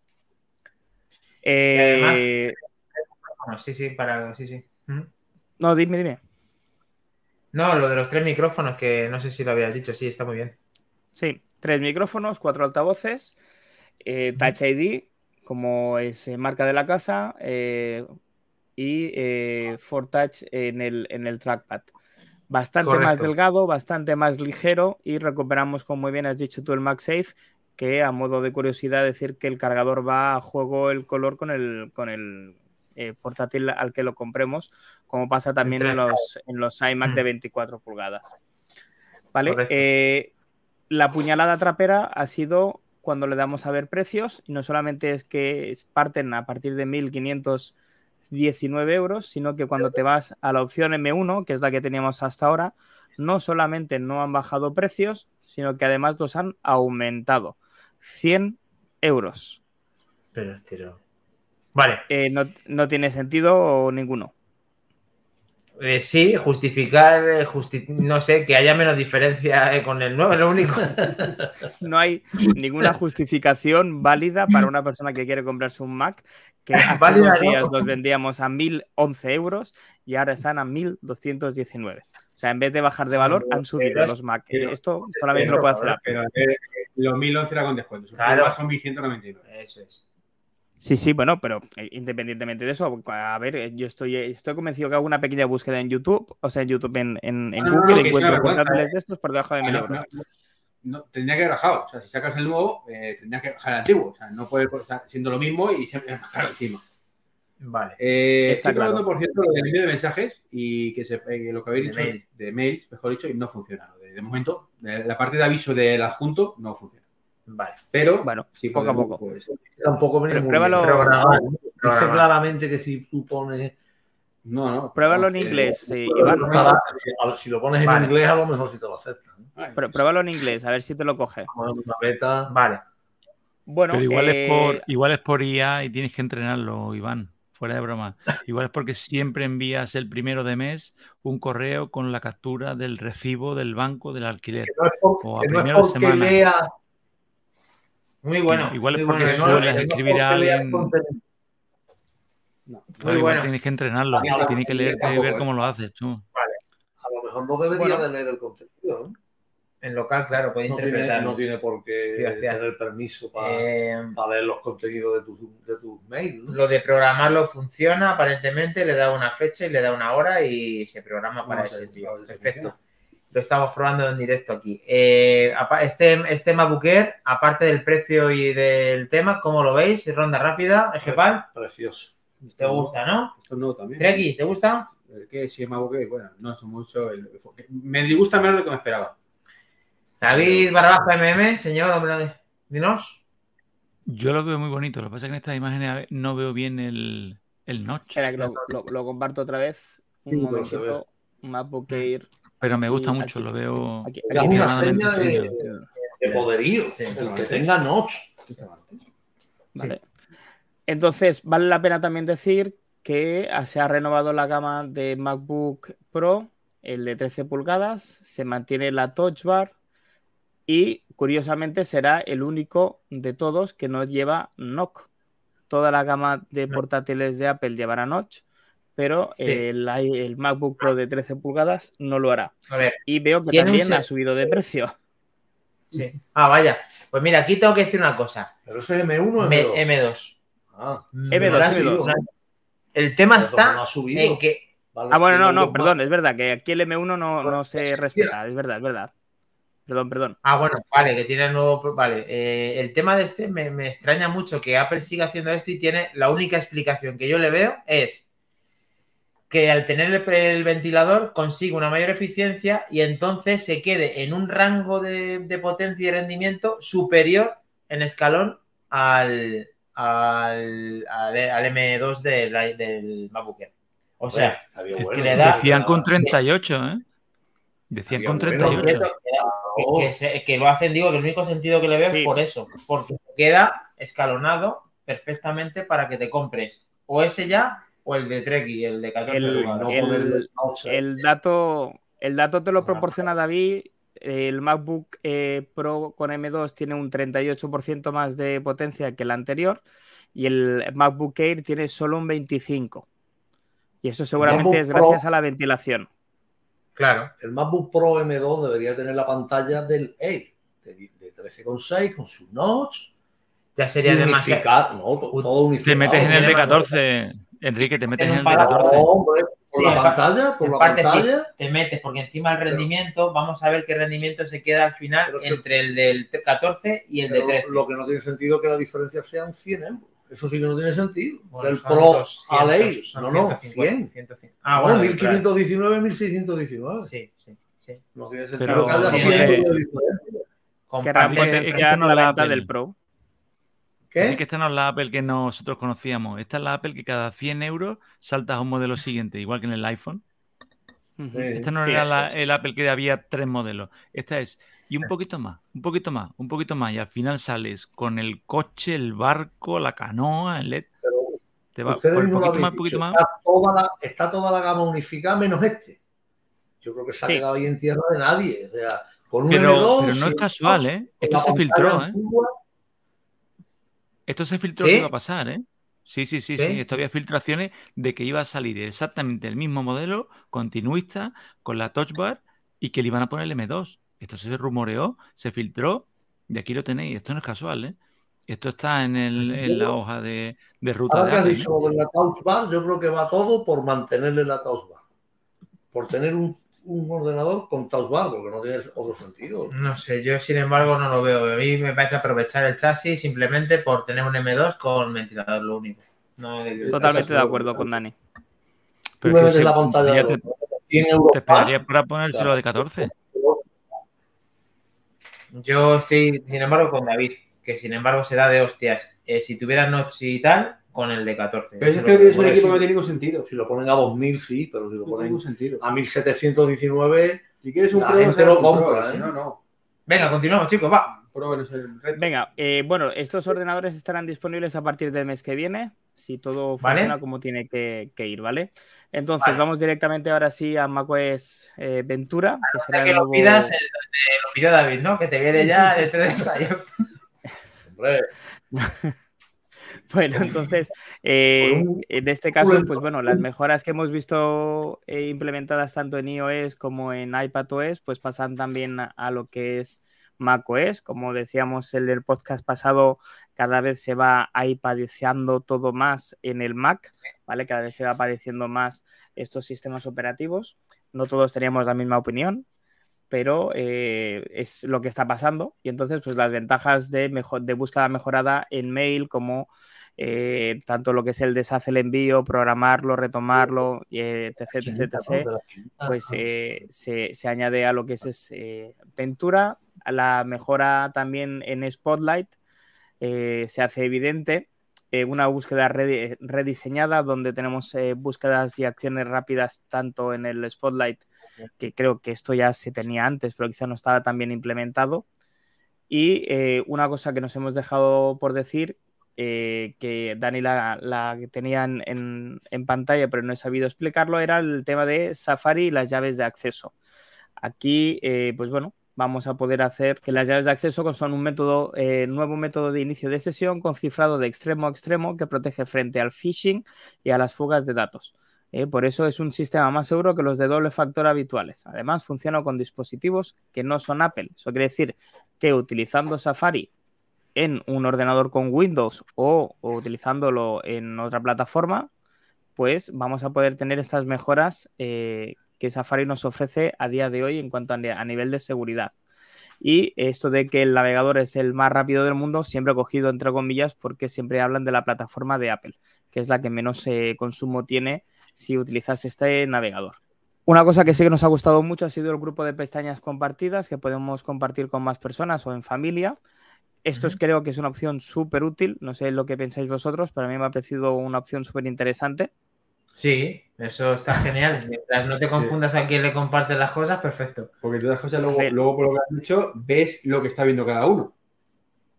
Eh... Además, sí, sí, para. Sí, sí. No, dime, dime. No, lo de los tres micrófonos, que no sé si lo habías dicho, sí, está muy bien. Sí, tres micrófonos, cuatro altavoces, eh, Touch ID, como es eh, marca de la casa, eh, y eh, Touch en el, en el trackpad. Bastante Correcto. más delgado, bastante más ligero y recuperamos, como muy bien has dicho tú, el MagSafe, que a modo de curiosidad decir que el cargador va a juego el color con el, con el eh, portátil al que lo compremos, como pasa también en los, en los iMac de 24 pulgadas. ¿Vale? Eh, la puñalada trapera ha sido cuando le damos a ver precios, y no solamente es que parten a partir de 1.519 euros, sino que cuando te vas a la opción M1, que es la que teníamos hasta ahora, no solamente no han bajado precios, sino que además los han aumentado. 100 euros. Pero estiro. Vale. Eh, no, no, tiene sentido ninguno. Eh, sí, justificar, eh, justi no sé, que haya menos diferencia eh, con el nuevo, es lo único. no hay ninguna justificación válida para una persona que quiere comprarse un Mac, que hace válida, dos días no. los vendíamos a 1.011 euros y ahora están a 1.219. O sea, en vez de bajar de valor, han subido pero, los Mac. Pero, Esto solamente pero, lo puede hacer. Pero, los 1.011 era con descuento. Claro. Son 1.199. Eso es. Sí, sí, bueno, pero eh, independientemente de eso, a ver, eh, yo estoy, estoy convencido que hago una pequeña búsqueda en YouTube, o sea, en YouTube, en, en, en no, Google, no, no, encuentro portátiles de estos por debajo de mil euros. No, tendría que haber bajado, o sea, si sacas el nuevo, eh, tendría que bajar el antiguo, o sea, no puede estar siendo lo mismo y siempre bajar encima. Vale. Eh, Está estoy claro. por cierto, lo del envío de mensajes y que se, eh, lo que habéis dicho de, mail. de, mails, mejor dicho, y no funciona. De, de momento, de, la parte de aviso del adjunto no funciona. Vale. Pero, bueno, sí, poco a poco. Pues, tampoco Pero pruébalo. Dice claramente que si tú pones. No, no. Pruébalo en inglés, sí, Iván. Si lo pones en inglés, a lo mejor sí te lo aceptan. ¿eh? Pero, pruébalo en inglés, a ver si te lo coge. Una beta. Vale. Bueno, Pero igual, eh... es por, igual es por IA y tienes que entrenarlo, Iván. Fuera de broma. Igual es porque siempre envías el primero de mes un correo con la captura del recibo del banco del alquiler. Que no es por, o a primera no es semana. Lea muy bueno. Igual es porque bueno. sueles escribir a alguien. No. Muy bueno. Tienes que entrenarlo. No, tienes que leerte y ver ¿eh? cómo lo haces tú. A lo mejor no debería Bueno. de leer el contenido. ¿no? En local, claro, puede No, tiene, interpretar. no tiene por qué Gracias. tener permiso para, Eh, leer los contenidos de tus de tu mails. ¿no? lo de programarlo funciona, aparentemente, le da una fecha y le da una hora y se programa para No ese tío. Perfecto. Lo estamos probando en directo aquí. Eh, este, este MacBook Air, aparte del precio y del tema, ¿cómo lo veis? Ronda rápida, Ejepal. Precioso. ¿Te gusta, no? Esto no también. Treki, ¿te gusta? El que sí, Mago que, bueno, no es mucho. El, me disgusta menos de lo que me esperaba. David Barabajo MM, señor, hombre, dinos. Yo lo veo muy bonito. Lo que pasa es que en estas imágenes no veo bien el, el notch. Espera, que lo, lo- lo comparto otra vez. Un Sí, se momentito. MacBook Air. Pero me gusta mucho, aquí- lo veo. Aquí, Es aquí una seña de, poderío. Sí, el que tenga notch. Vale. Entonces, vale la pena también decir que se ha renovado la gama de MacBook Pro, el de 13 pulgadas, se mantiene la Touch Bar y curiosamente será el único de todos que no lleva NOC. Toda la gama de portátiles de Apple llevará notch, pero Sí. el, el MacBook Pro de 13 pulgadas no lo hará. A ver, Y veo que un también ha subido de precio. sí. Ah, vaya. Pues mira, aquí tengo que decir una cosa. Pero ese es M1 o M- M2. M2. Ah, M2, No ha M2. subido. El tema pero está no ha subido. en que Vale, Ah, bueno, no, no, más. perdón, es verdad que aquí el M1 no, no se respeta, es verdad, es verdad. Perdón, perdón. Ah, bueno, vale, que tiene el nuevo. Vale, eh, el tema de este me, me extraña mucho que Apple siga haciendo esto y tiene la única explicación que yo le veo es que al tener el, el ventilador consigue una mayor eficiencia y entonces se quede en un rango de, de potencia y rendimiento superior en escalón al, al, al, al M2 del, del MacBook Air. O sea, es bueno. que le da- Decían con Ah, 38, ¿eh? Decían con bueno, 38. que, que se- que lo hacen, digo, que el único sentido que le veo Sí. es por eso, porque queda escalonado perfectamente para que te compres o ese ya o el de Trek el de 14 El- no el-. El dato, el dato te lo proporciona David. El MacBook eh, Pro con M2 tiene un 38% más de potencia que el anterior y el MacBook Air tiene solo un 25%. Y eso seguramente es gracias Pro- a la ventilación. Claro. El MacBook Pro M2 debería tener la pantalla del Air, de, de 13,6 con sus notch. Ya sería demasiado. no, to- todo unificado. Te metes en el de más- 14, Enrique, te metes en el 14. No, hombre, por Sí, la pantalla, por la parte sí. pantalla. Te metes, porque encima el rendimiento, vamos a ver qué rendimiento se queda al final Pero que- entre el del 14 y el de Pero 13. lo que no tiene sentido es que la diferencia sean 100 euros. Eso sí que no tiene sentido. Bueno, Del Pro 200, a son No, no, 150, 100. 150. Ah, bueno, bueno, claro. 1519, 1619. Sí, sí, sí. No tiene sentido Pero que haya como 100 que- euros de diferencia. Que la venta Apple. del Pro. ¿Qué? Así que esta no es la Apple que nosotros conocíamos. Esta es la Apple que cada 100 euros saltas a un modelo siguiente, igual que en el iPhone. Esta no Sí, era eso la- el Apple que había tres modelos. Esta es, y un poquito más, un poquito más, un poquito más. Y al final sales con el coche, el barco, la canoa, el LED. Pero Te va por poquito más, poquito dicho, más. Está toda, la, está toda la gama unificada menos este. Yo creo que se ha Sí. quedado ahí en tierra de nadie. O sea, con un Pero, M2, pero no es casual, ¿eh? Esto se filtró, ¿eh? antigua, Esto se filtró ¿Sí? que iba a pasar, ¿eh? Sí, sí, sí, sí, ¿Sí? Esto había filtraciones de que iba a salir exactamente el mismo modelo, continuista, con la Touch Bar y que le iban a poner el M2. Esto se rumoreó, se filtró y aquí lo tenéis. Esto no es casual, ¿eh? Esto está en, el- en la hoja de, de ruta Ahora de que has Apple, dicho la Touch Bar, yo creo que va todo por mantenerle la Touch Bar. Por tener un, un ordenador con Touch Bar, porque no tiene otro sentido. No sé, yo sin embargo no lo veo. A mí me parece aprovechar el chasis simplemente por tener un M2 con ventilador, lo único. No Totalmente de acuerdo con Dani. Tú Pero le es que la pantalla te, 100 euros te esperaría para ponérselo de 14. Yo estoy, sin embargo, con David, que sin embargo se da de hostias. Eh, si tuviera notch y tal, con el de 14. Pero eso es que es un equipo que no tiene ningún sentido. Si lo ponen a 2000, sí, pero si lo ponen sentido. a 1719, Si quieres un La Pro, gente lo compra, si ¿eh? No, no. Venga, continuamos, chicos, va. Venga, eh, bueno, estos ordenadores estarán disponibles a partir del mes que viene, si todo Vale. funciona como tiene que, que ir, ¿vale? Entonces, Vale. vamos directamente ahora sí a macOS eh, Ventura, que será Ya el que lo nuevo- pidas, eh, lo pidió David, ¿no? Que te viene ya el 3 de ensayo. hombre, Bueno, entonces, eh, en este caso, pues bueno, las mejoras que hemos visto eh, implementadas tanto en iOS como en iPadOS, pues pasan también a, a lo que es macOS. Como decíamos en el podcast pasado, cada vez se va iPadizando todo más en el Mac, ¿vale? Cada vez se va apareciendo más estos sistemas operativos. No todos teníamos la misma opinión, pero eh, es lo que está pasando. Y entonces, pues las ventajas de, mejor, de búsqueda mejorada en mail como eh, tanto lo que es el deshace el envío, programarlo, retomarlo, eh, etc, etc, etc, pues eh, se, se añade a lo que es, es, eh, Ventura. A la mejora también en Spotlight eh, se hace evidente. eh, una búsqueda redi- rediseñada donde tenemos eh, búsquedas y acciones rápidas tanto en el Spotlight, que creo que esto ya se tenía antes, pero quizá no estaba tan bien implementado. Y eh, una cosa que nos hemos dejado por decir, eh, que Dani la, la tenía en, pantalla, pero no he sabido explicarlo, era el tema de Safari y las llaves de acceso. Aquí, eh, pues bueno, vamos a poder hacer que las llaves de acceso son un método, nuevo método de inicio de sesión con cifrado de extremo a extremo que protege frente al phishing y a las fugas de datos. Eh, por eso es un sistema más seguro que los de doble factor habituales. Además, funciona con dispositivos que no son Apple. Eso quiere decir que utilizando Safari en un ordenador con Windows o, o utilizándolo en otra plataforma, pues vamos a poder tener estas mejoras eh, que Safari nos ofrece a día de hoy en cuanto a, nivel de seguridad. Y esto de que el navegador es el más rápido del mundo, siempre cogido entre comillas, porque siempre hablan de la plataforma de Apple, que es la que menos eh, consumo tiene si utilizas este navegador. Una cosa que sí que nos ha gustado mucho ha sido el grupo de pestañas compartidas que podemos compartir con más personas o en familia. esto es, creo que es una opción súper útil. No sé lo que pensáis vosotros, pero a mí me ha parecido una opción súper interesante. Sí, eso está genial. Mientras no te confundas a quién le compartes las cosas, perfecto. Porque todas las cosas, luego, luego por lo que has dicho, ves lo que está viendo cada uno.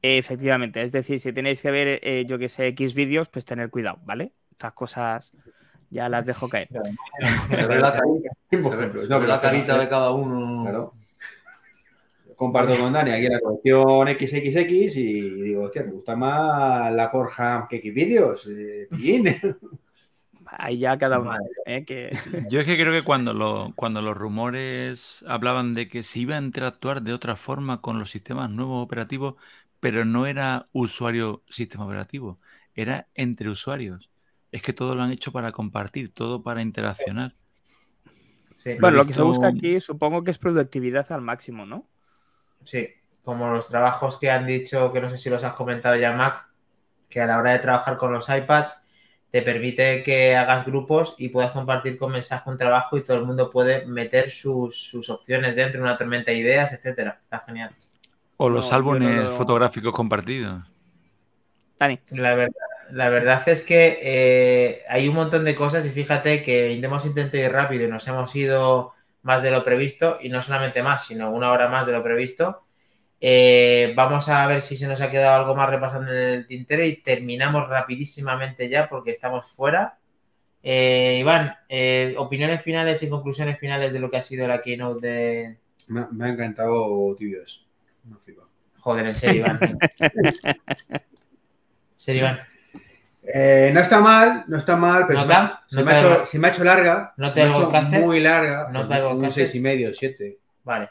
Efectivamente, es decir, si tenéis que ver, eh, yo que sé, X vídeos, pues tener cuidado, ¿vale? Estas cosas ya las dejo caer. Se ve la carita, la carita de cada uno. Claro. Comparto con Dani aquí la colección XXX y digo, hostia, ¿te gusta más la Corham que X vídeos? Eh, bien. Ahí ya cada uno. ¿eh? Que... Yo es que creo que cuando, lo, cuando los rumores hablaban de que se iba a interactuar de otra forma con los sistemas nuevos operativos, pero no era usuario-sistema operativo, era entre usuarios. Es que todo lo han hecho para compartir, todo para interaccionar. Sí. Bueno, lo que se busca aquí supongo que es productividad al máximo, ¿no? Sí, como los trabajos que han dicho, que no sé si los has comentado ya, Mac, que a la hora de trabajar con los iPads te permite que hagas grupos y puedas compartir con mensaje un trabajo y todo el mundo puede meter sus, sus opciones dentro, una tormenta de ideas, etcétera. Está genial. O los No, álbumes yo no lo- fotográficos compartidos. Dani. La verdad, la verdad es que eh, hay un montón de cosas y fíjate que hemos intentado ir rápido y nos hemos ido más de lo previsto y no solamente más, sino una hora más de lo previsto. Eh, vamos a ver si se nos ha quedado algo más repasando en el tintero y terminamos rapidísimamente ya porque estamos fuera. Eh, Iván, eh, opiniones finales y conclusiones finales de lo que ha sido la keynote de... Me, ha- me ha encantado Tibios. Joder, en serio, Iván. En serio, Iván. Eh, no está mal, no está mal, pero se me, ¿Nota? ha, se ¿Nota me ha de hecho, vol- se me ha hecho larga. Muy larga. ¿Nota pues, de un volcaster? 6,5, 7. Vale.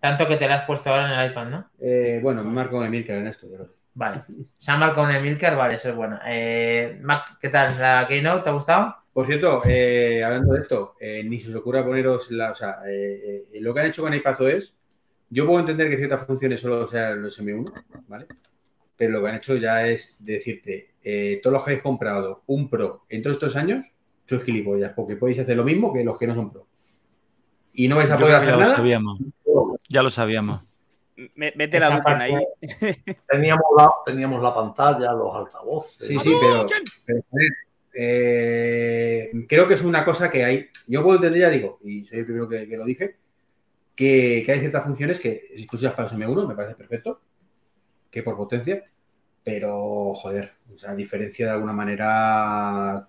Tanto que te la has puesto ahora en el iPad, ¿no? Eh, bueno, me marco de Milker en esto. Pero... Vale. Se ha marcado un Emilcar, vale, eso es bueno. Eh, Mac, ¿qué tal? ¿La Keynote te ha gustado? Por cierto, hablando de esto, ni se os ocurra poneros la, o sea, lo que han hecho con iPadOS, yo puedo entender que ciertas funciones solo sean los M1, ¿vale? Pero lo que han hecho ya es decirte, eh, todos los que habéis comprado un Pro en todos estos años, sois gilipollas, porque podéis hacer lo mismo que los que no son Pro. Y no vais a poder hacer ya lo sabíamos. Ya lo sabíamos. Me- Mete la parte- ahí. Teníamos la, teníamos la pantalla, los altavoces. Sí, sí, pero, pero, joder, eh, creo que es una cosa que hay. Yo puedo entender, ya digo, y soy el primero que, que lo dije, que, que hay ciertas funciones que exclusivas para los M1, me parece perfecto, que por potencia, pero joder, o sea, diferencia de alguna manera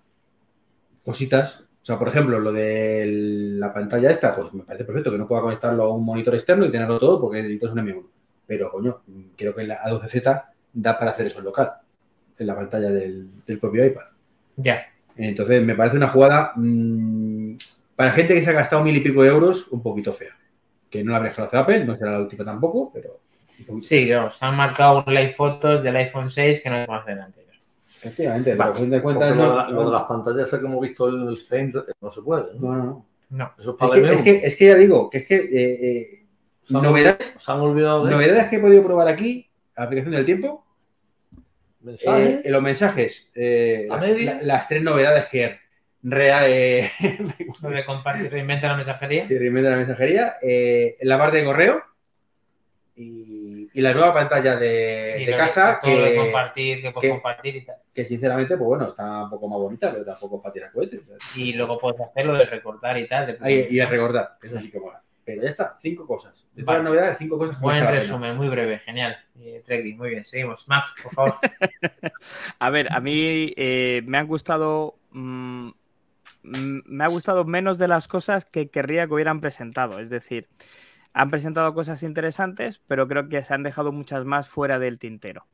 cositas. O sea, por ejemplo, lo de la pantalla esta, pues me parece perfecto que no pueda conectarlo a un monitor externo y tenerlo todo porque necesitas un M1. Pero, coño, creo que la A12Z da para hacer eso en local, en la pantalla del, del propio iPad. Ya. Entonces, me parece una jugada mmm, para gente que se ha gastado mil y pico de euros un poquito fea. Que no la habría hacer Apple, no será la última tampoco, pero. Sí, se han marcado un live fotos del iPhone 6 que no es más delante. Efectivamente, pero a fin de cuentas. No, lo, de, lo de las pantallas que hemos visto en el centro no se puede. ¿no? no, no. No. Eso es que, es, que, es que ya digo, que es que eh, eh, Se han novedades, Se han olvidado de novedades que he podido probar aquí, aplicación del tiempo, mensajes. eh, los mensajes, eh, ¿A las, media? la- las tres novedades que real, eh, Lo de compartir, reinventa la mensajería. Sí, reinventa la mensajería. eh, la barra de correo y, y la nueva pantalla de, de casa todo lo de que, compartir, que puedes que- compartir y tal. que, sinceramente, pues bueno, está un poco más bonita, pero tampoco para tirar cohetes. Y luego puedes hacer lo de recortar y tal. de- Ahí- y a recordar, eso sí que mola. Pero ya está, cinco cosas. De todas Vale. las novedades, cinco cosas que Buen resumen, muy breve, genial. Eh, muy bien, seguimos. Mac, por favor. A ver, a mí eh, me han gustado. mm, mm, me ha gustado menos de las cosas que querría que hubieran presentado. Es decir, han presentado cosas interesantes, pero creo que se han dejado muchas más fuera del tintero.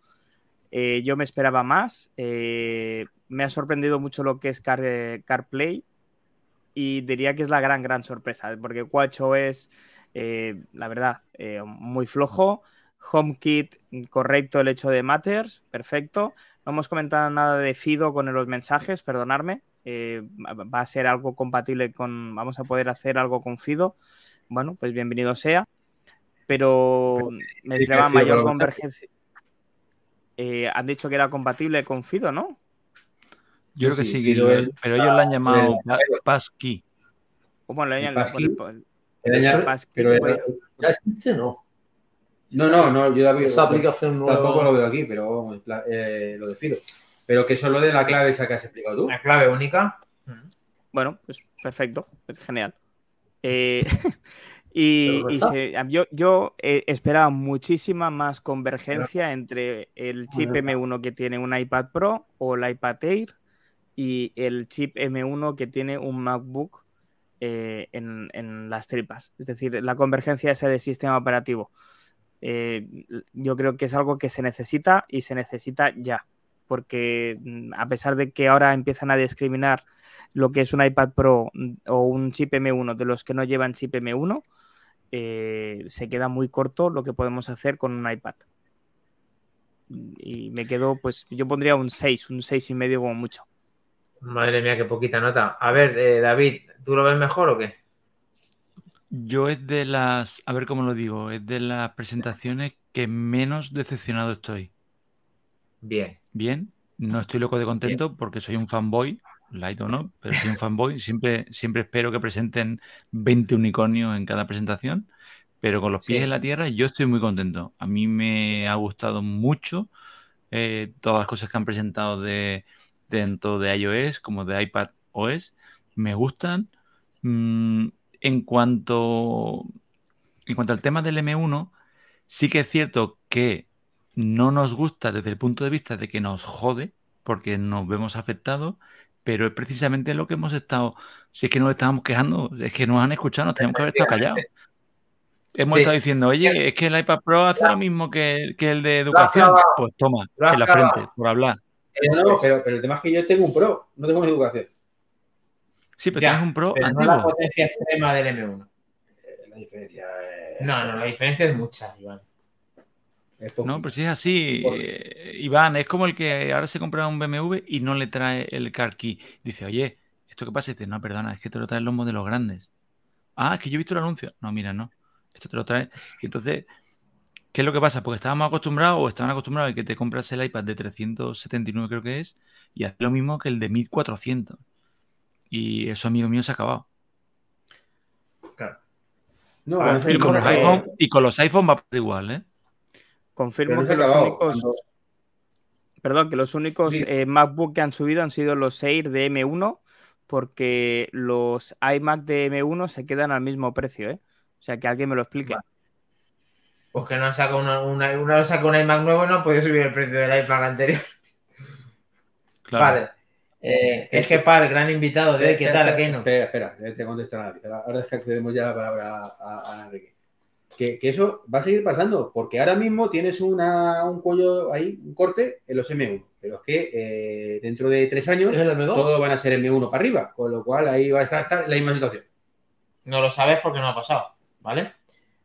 Eh, yo me esperaba más. eh, me ha sorprendido mucho lo que es Car- CarPlay. Y diría que es la gran, gran sorpresa, porque Quacho es, eh, la verdad, muy flojo. HomeKit, correcto el hecho de Matters, perfecto. No hemos comentado nada de Fido con los mensajes, perdonadme. Eh, va a ser algo compatible con. Vamos a poder hacer algo con Fido. Bueno, pues bienvenido sea. Pero me sí que esperaba Fido con mayor convergencia. Eh, han dicho que era compatible con Fido, ¿no? Yo creo que Sí, sí, que Fido lo- es- pero ellos lo han llamado pa- passkey. ¿Cómo le El llaman? pero pues, ¿Ya existe? No. No, no, no, yo David, Esa aplicación nueva. tampoco lo veo aquí, pero vamos, eh, lo decido. Pero que solo de la clave esa que has explicado tú. La clave única. Bueno, pues perfecto, pues genial. Eh, y se- yo, yo eh, esperaba muchísima más convergencia entre el chip Bueno, está. M1 que tiene un iPad Pro o el iPad Air y el chip M1 que tiene un MacBook eh, en, en las tripas. Es decir, la convergencia esa de sistema operativo. Yo creo que es algo que se necesita y se necesita ya. Porque mm, a pesar de que ahora empiezan a discriminar lo que es un iPad Pro mm, o un chip M1 de los que no llevan chip M1, eh, se queda muy corto lo que podemos hacer con un iPad. Y me quedo, pues yo pondría un 6, un 6 y medio como mucho. Madre mía, qué poquita nota. A ver, eh, David, ¿tú lo ves mejor o qué? Yo es de las, a ver cómo lo digo, es de las presentaciones que menos decepcionado estoy. Bien. Bien, no estoy loco de contento porque soy un fanboy, light o no, pero soy un fanboy. Siempre, siempre espero que presenten 20 unicornios en cada presentación, pero con los pies Sí. en la tierra yo estoy muy contento. A mí me ha gustado mucho eh, todas las cosas que han presentado de dentro de iOS como de iPad OS. Me gustan. Mm, en cuanto, en cuanto al tema del M1, sí que es cierto que no nos gusta desde el punto de vista de que nos jode, porque nos vemos afectados, pero es precisamente lo que hemos estado, si es que nos estábamos quejando, es que nos han escuchado, nos tenemos que haber estado callados. Hemos Sí. estado diciendo, oye, es que el iPad Pro hace lo mismo que, que el de educación. Pues toma, en la frente, por hablar. No, Eso no, pero, pero el tema es que yo tengo un Pro, no tengo una educación. Sí, pero Ya, tienes un Pro pero no la antiguo. potencia extrema del M1. Eh, La diferencia es, No, no, la diferencia es mucha, Iván. No, pero si es así, eh, Iván, es como el que ahora se compra un BMW y no le trae el car key. Dice, oye, ¿esto qué pasa? Y dice, no, perdona, es que te lo traen los modelos grandes. Ah, es que yo he visto el anuncio. No, mira, no. Esto te lo trae. Y entonces, ¿qué es lo que pasa? Porque estábamos acostumbrados o estaban acostumbrados a que te compras el iPad de 379, creo que es, y hace lo mismo que el de 1400. Y eso, amigo mío, se ha acabado. No, Ah, no Y con, los iPhone, y con los iPhone va a pasar igual, ¿eh? Confirmo que los únicos, Cuando- perdón, que los únicos Sí. eh, MacBook que han subido han sido los Air de M1, porque los iMac de M1 se quedan al mismo precio, ¿eh? O sea, que alguien me lo explique. Pues que no han sacado una, una, una saca un iMac nuevo, no han podido subir el precio del iMac anterior. Claro. Vale. Eh, es que para el gran invitado de hoy, ¿qué tal? Espera, ¿Qué no? Espera, espera, te contesto a David. Ahora es que accedemos ya la palabra a, a Enrique. Que, que eso va a seguir pasando, porque ahora mismo tienes una, un cuello ahí, un corte en los M1, pero es que eh, dentro de tres años ¿Es el M2? todos van a ser M1 para arriba, con lo cual ahí va a estar, estar la misma situación. No lo sabes porque no ha pasado, ¿vale?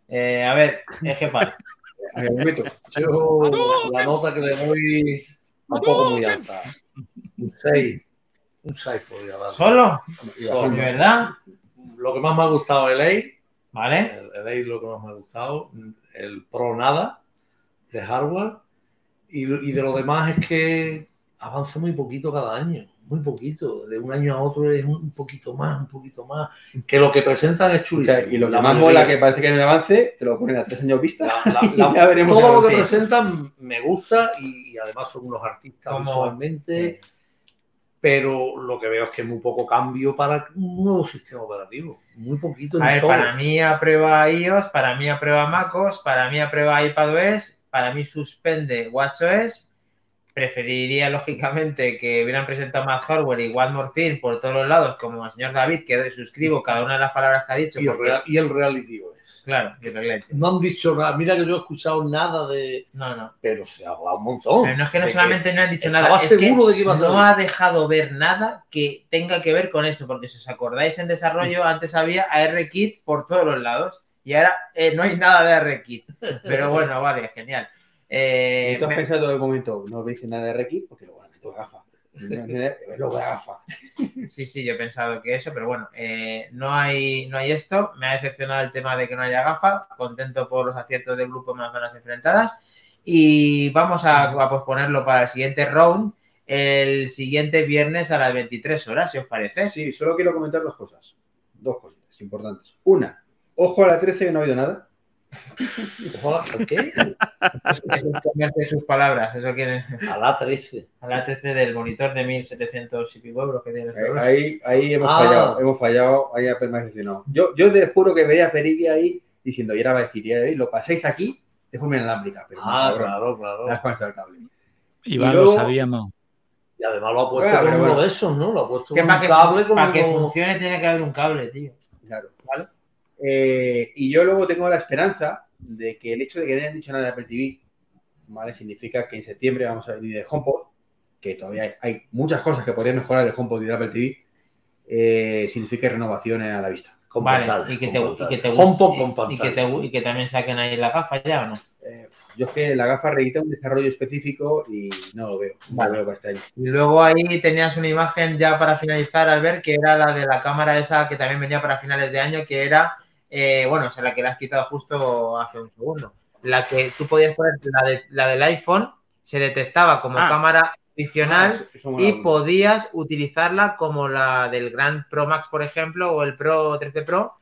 Eh, a ver, es que para. A ver, un momento. Yo la nota que le doy tampoco muy alta. Un 6. Un 6 podría dar. ¿Solo? Solo. ¿De verdad? Lo que más me ha gustado el Air, ¿Vale? el, el Air lo que más me ha gustado, el Pro nada de hardware y, y de lo demás es que avanza muy poquito cada año, muy poquito, de un año a otro es un poquito más, un poquito más, que lo que presentan es O chulísimo. sea, y lo que La más mayoría. mola que parece que no avance, te lo ponen a tres años vista. La- la- la- Ya veremos todo a lo que presentan me gusta y, y además son unos artistas Como- visualmente, pero lo que veo es que es muy poco cambio para un nuevo sistema operativo. Muy poquito A ver, todos. para mí aprueba iOS, para mí aprueba MacOS, para mí aprueba iPadOS, para mí suspende WatchOS. Preferiría, lógicamente, que hubieran presentado más hardware y One More Thing por todos los lados, como el señor David, que suscribo cada una de las palabras que ha dicho. y, el real- y el reality. Claro. No han dicho nada. Mira que yo he escuchado nada de. No, no. Pero se ha hablado un montón. Pero no es que no solamente no han dicho nada, es que seguro de que iba a no ha dejado ver nada que tenga que ver con eso, porque si os acordáis en desarrollo, antes había ARKit por todos los lados y ahora eh, no hay nada de ARKit. Pero bueno, vale, genial. Eh, ¿Y tú has me- pensado de momento, no veis nada de Reiki? Porque luego necesito gafa. Sí, sí, yo he pensado que eso, pero bueno, eh, no, hay, no hay esto. Me ha decepcionado el tema de que no haya gafa. Contento por los aciertos del grupo en las zonas enfrentadas. Y vamos a, a posponerlo para el siguiente round, el siguiente viernes a las 23 horas, si os parece. Sí, solo quiero comentar dos cosas. Dos cositas importantes. Una, ojo a la 13 que no ha habido nada. ¿Qué? Es un comercio de sus palabras, eso quiere A la 13. a la TC del monitor de 1700 y pico euros que tiene este Ahí, ahí hemos Ah. fallado, hemos fallado, ahí ha decepcionado. Yo, yo te juro que veía a Feridi ahí diciendo, y ahora va a decir, y ahora lo pasáis aquí de forma inalámbrica, pero Ah, cabrón, claro, claro. has conectado el cable. Iván, luego- lo sabíamos. Y además lo ha puesto Bueno, con pero uno bueno. de esos, ¿no? Lo ha puesto con para un que, cable como... para que como- funcione tiene que haber un cable, tío. Claro. ¿Vale? Eh, y yo luego tengo la esperanza de que el hecho de que no hayan dicho nada de Apple TV, ¿vale? Significa que en septiembre vamos a venir del HomePod, que todavía hay, hay muchas cosas que podrían mejorar el HomePod y el Apple TV, eh, significa renovaciones a la vista. Con Vale, pantalla, y que te, y pantalla. que te HomePod con y que, te, y que también saquen ahí la gafa ya o no. Eh, yo es que la gafa requita un desarrollo específico y no lo veo. No Vale. lo veo para este año. Y luego ahí tenías una imagen ya para finalizar, al ver que era la de la cámara esa que también venía para finales de año, que era, eh, bueno, o sea, la que le has quitado justo hace un segundo. La que tú podías poner, la, de, la del iPhone, se detectaba como Ah. cámara adicional Ah, eso- eso mola y podías utilizarla como la del Gran Pro Max, por ejemplo, o el Pro 13 Pro,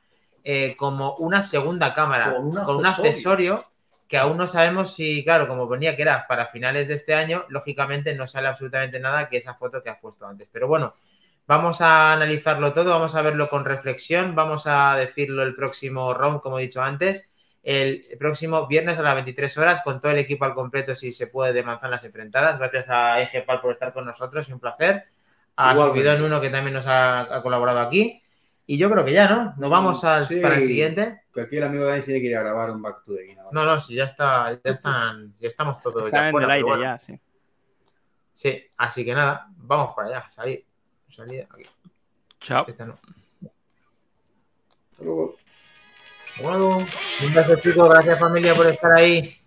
eh, como una segunda cámara, Con un con un accesorio. accesorio que aún no sabemos si, claro, como ponía que era para finales de este año, lógicamente no sale absolutamente nada que esa foto que has puesto antes. Pero bueno, vamos a analizarlo todo, vamos a verlo con reflexión, vamos a decirlo el próximo round, como he dicho antes, el próximo viernes a las 23 horas con todo el equipo al completo, si se puede, de manzanas enfrentadas. Gracias a Egepal por estar con nosotros un placer. A Igualmente. Subidón Uno, que también nos ha, ha colaborado aquí. Y yo creo que ya, ¿no? Nos vamos al, Sí. para el siguiente. Que aquí el amigo Dani tiene que ir a grabar un Back to the Game. ahora. No, no, sí, ya está, ya están, ya estamos todos Está ya en fuera, el aire bueno. ya, sí. Sí, así que nada, vamos para allá, salir. Salir aquí. Chao. Esta no. Hasta luego. Bueno, un beso chicos, gracias familia por estar ahí.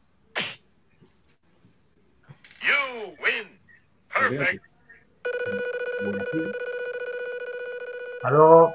You win. Perfect. Hasta luego.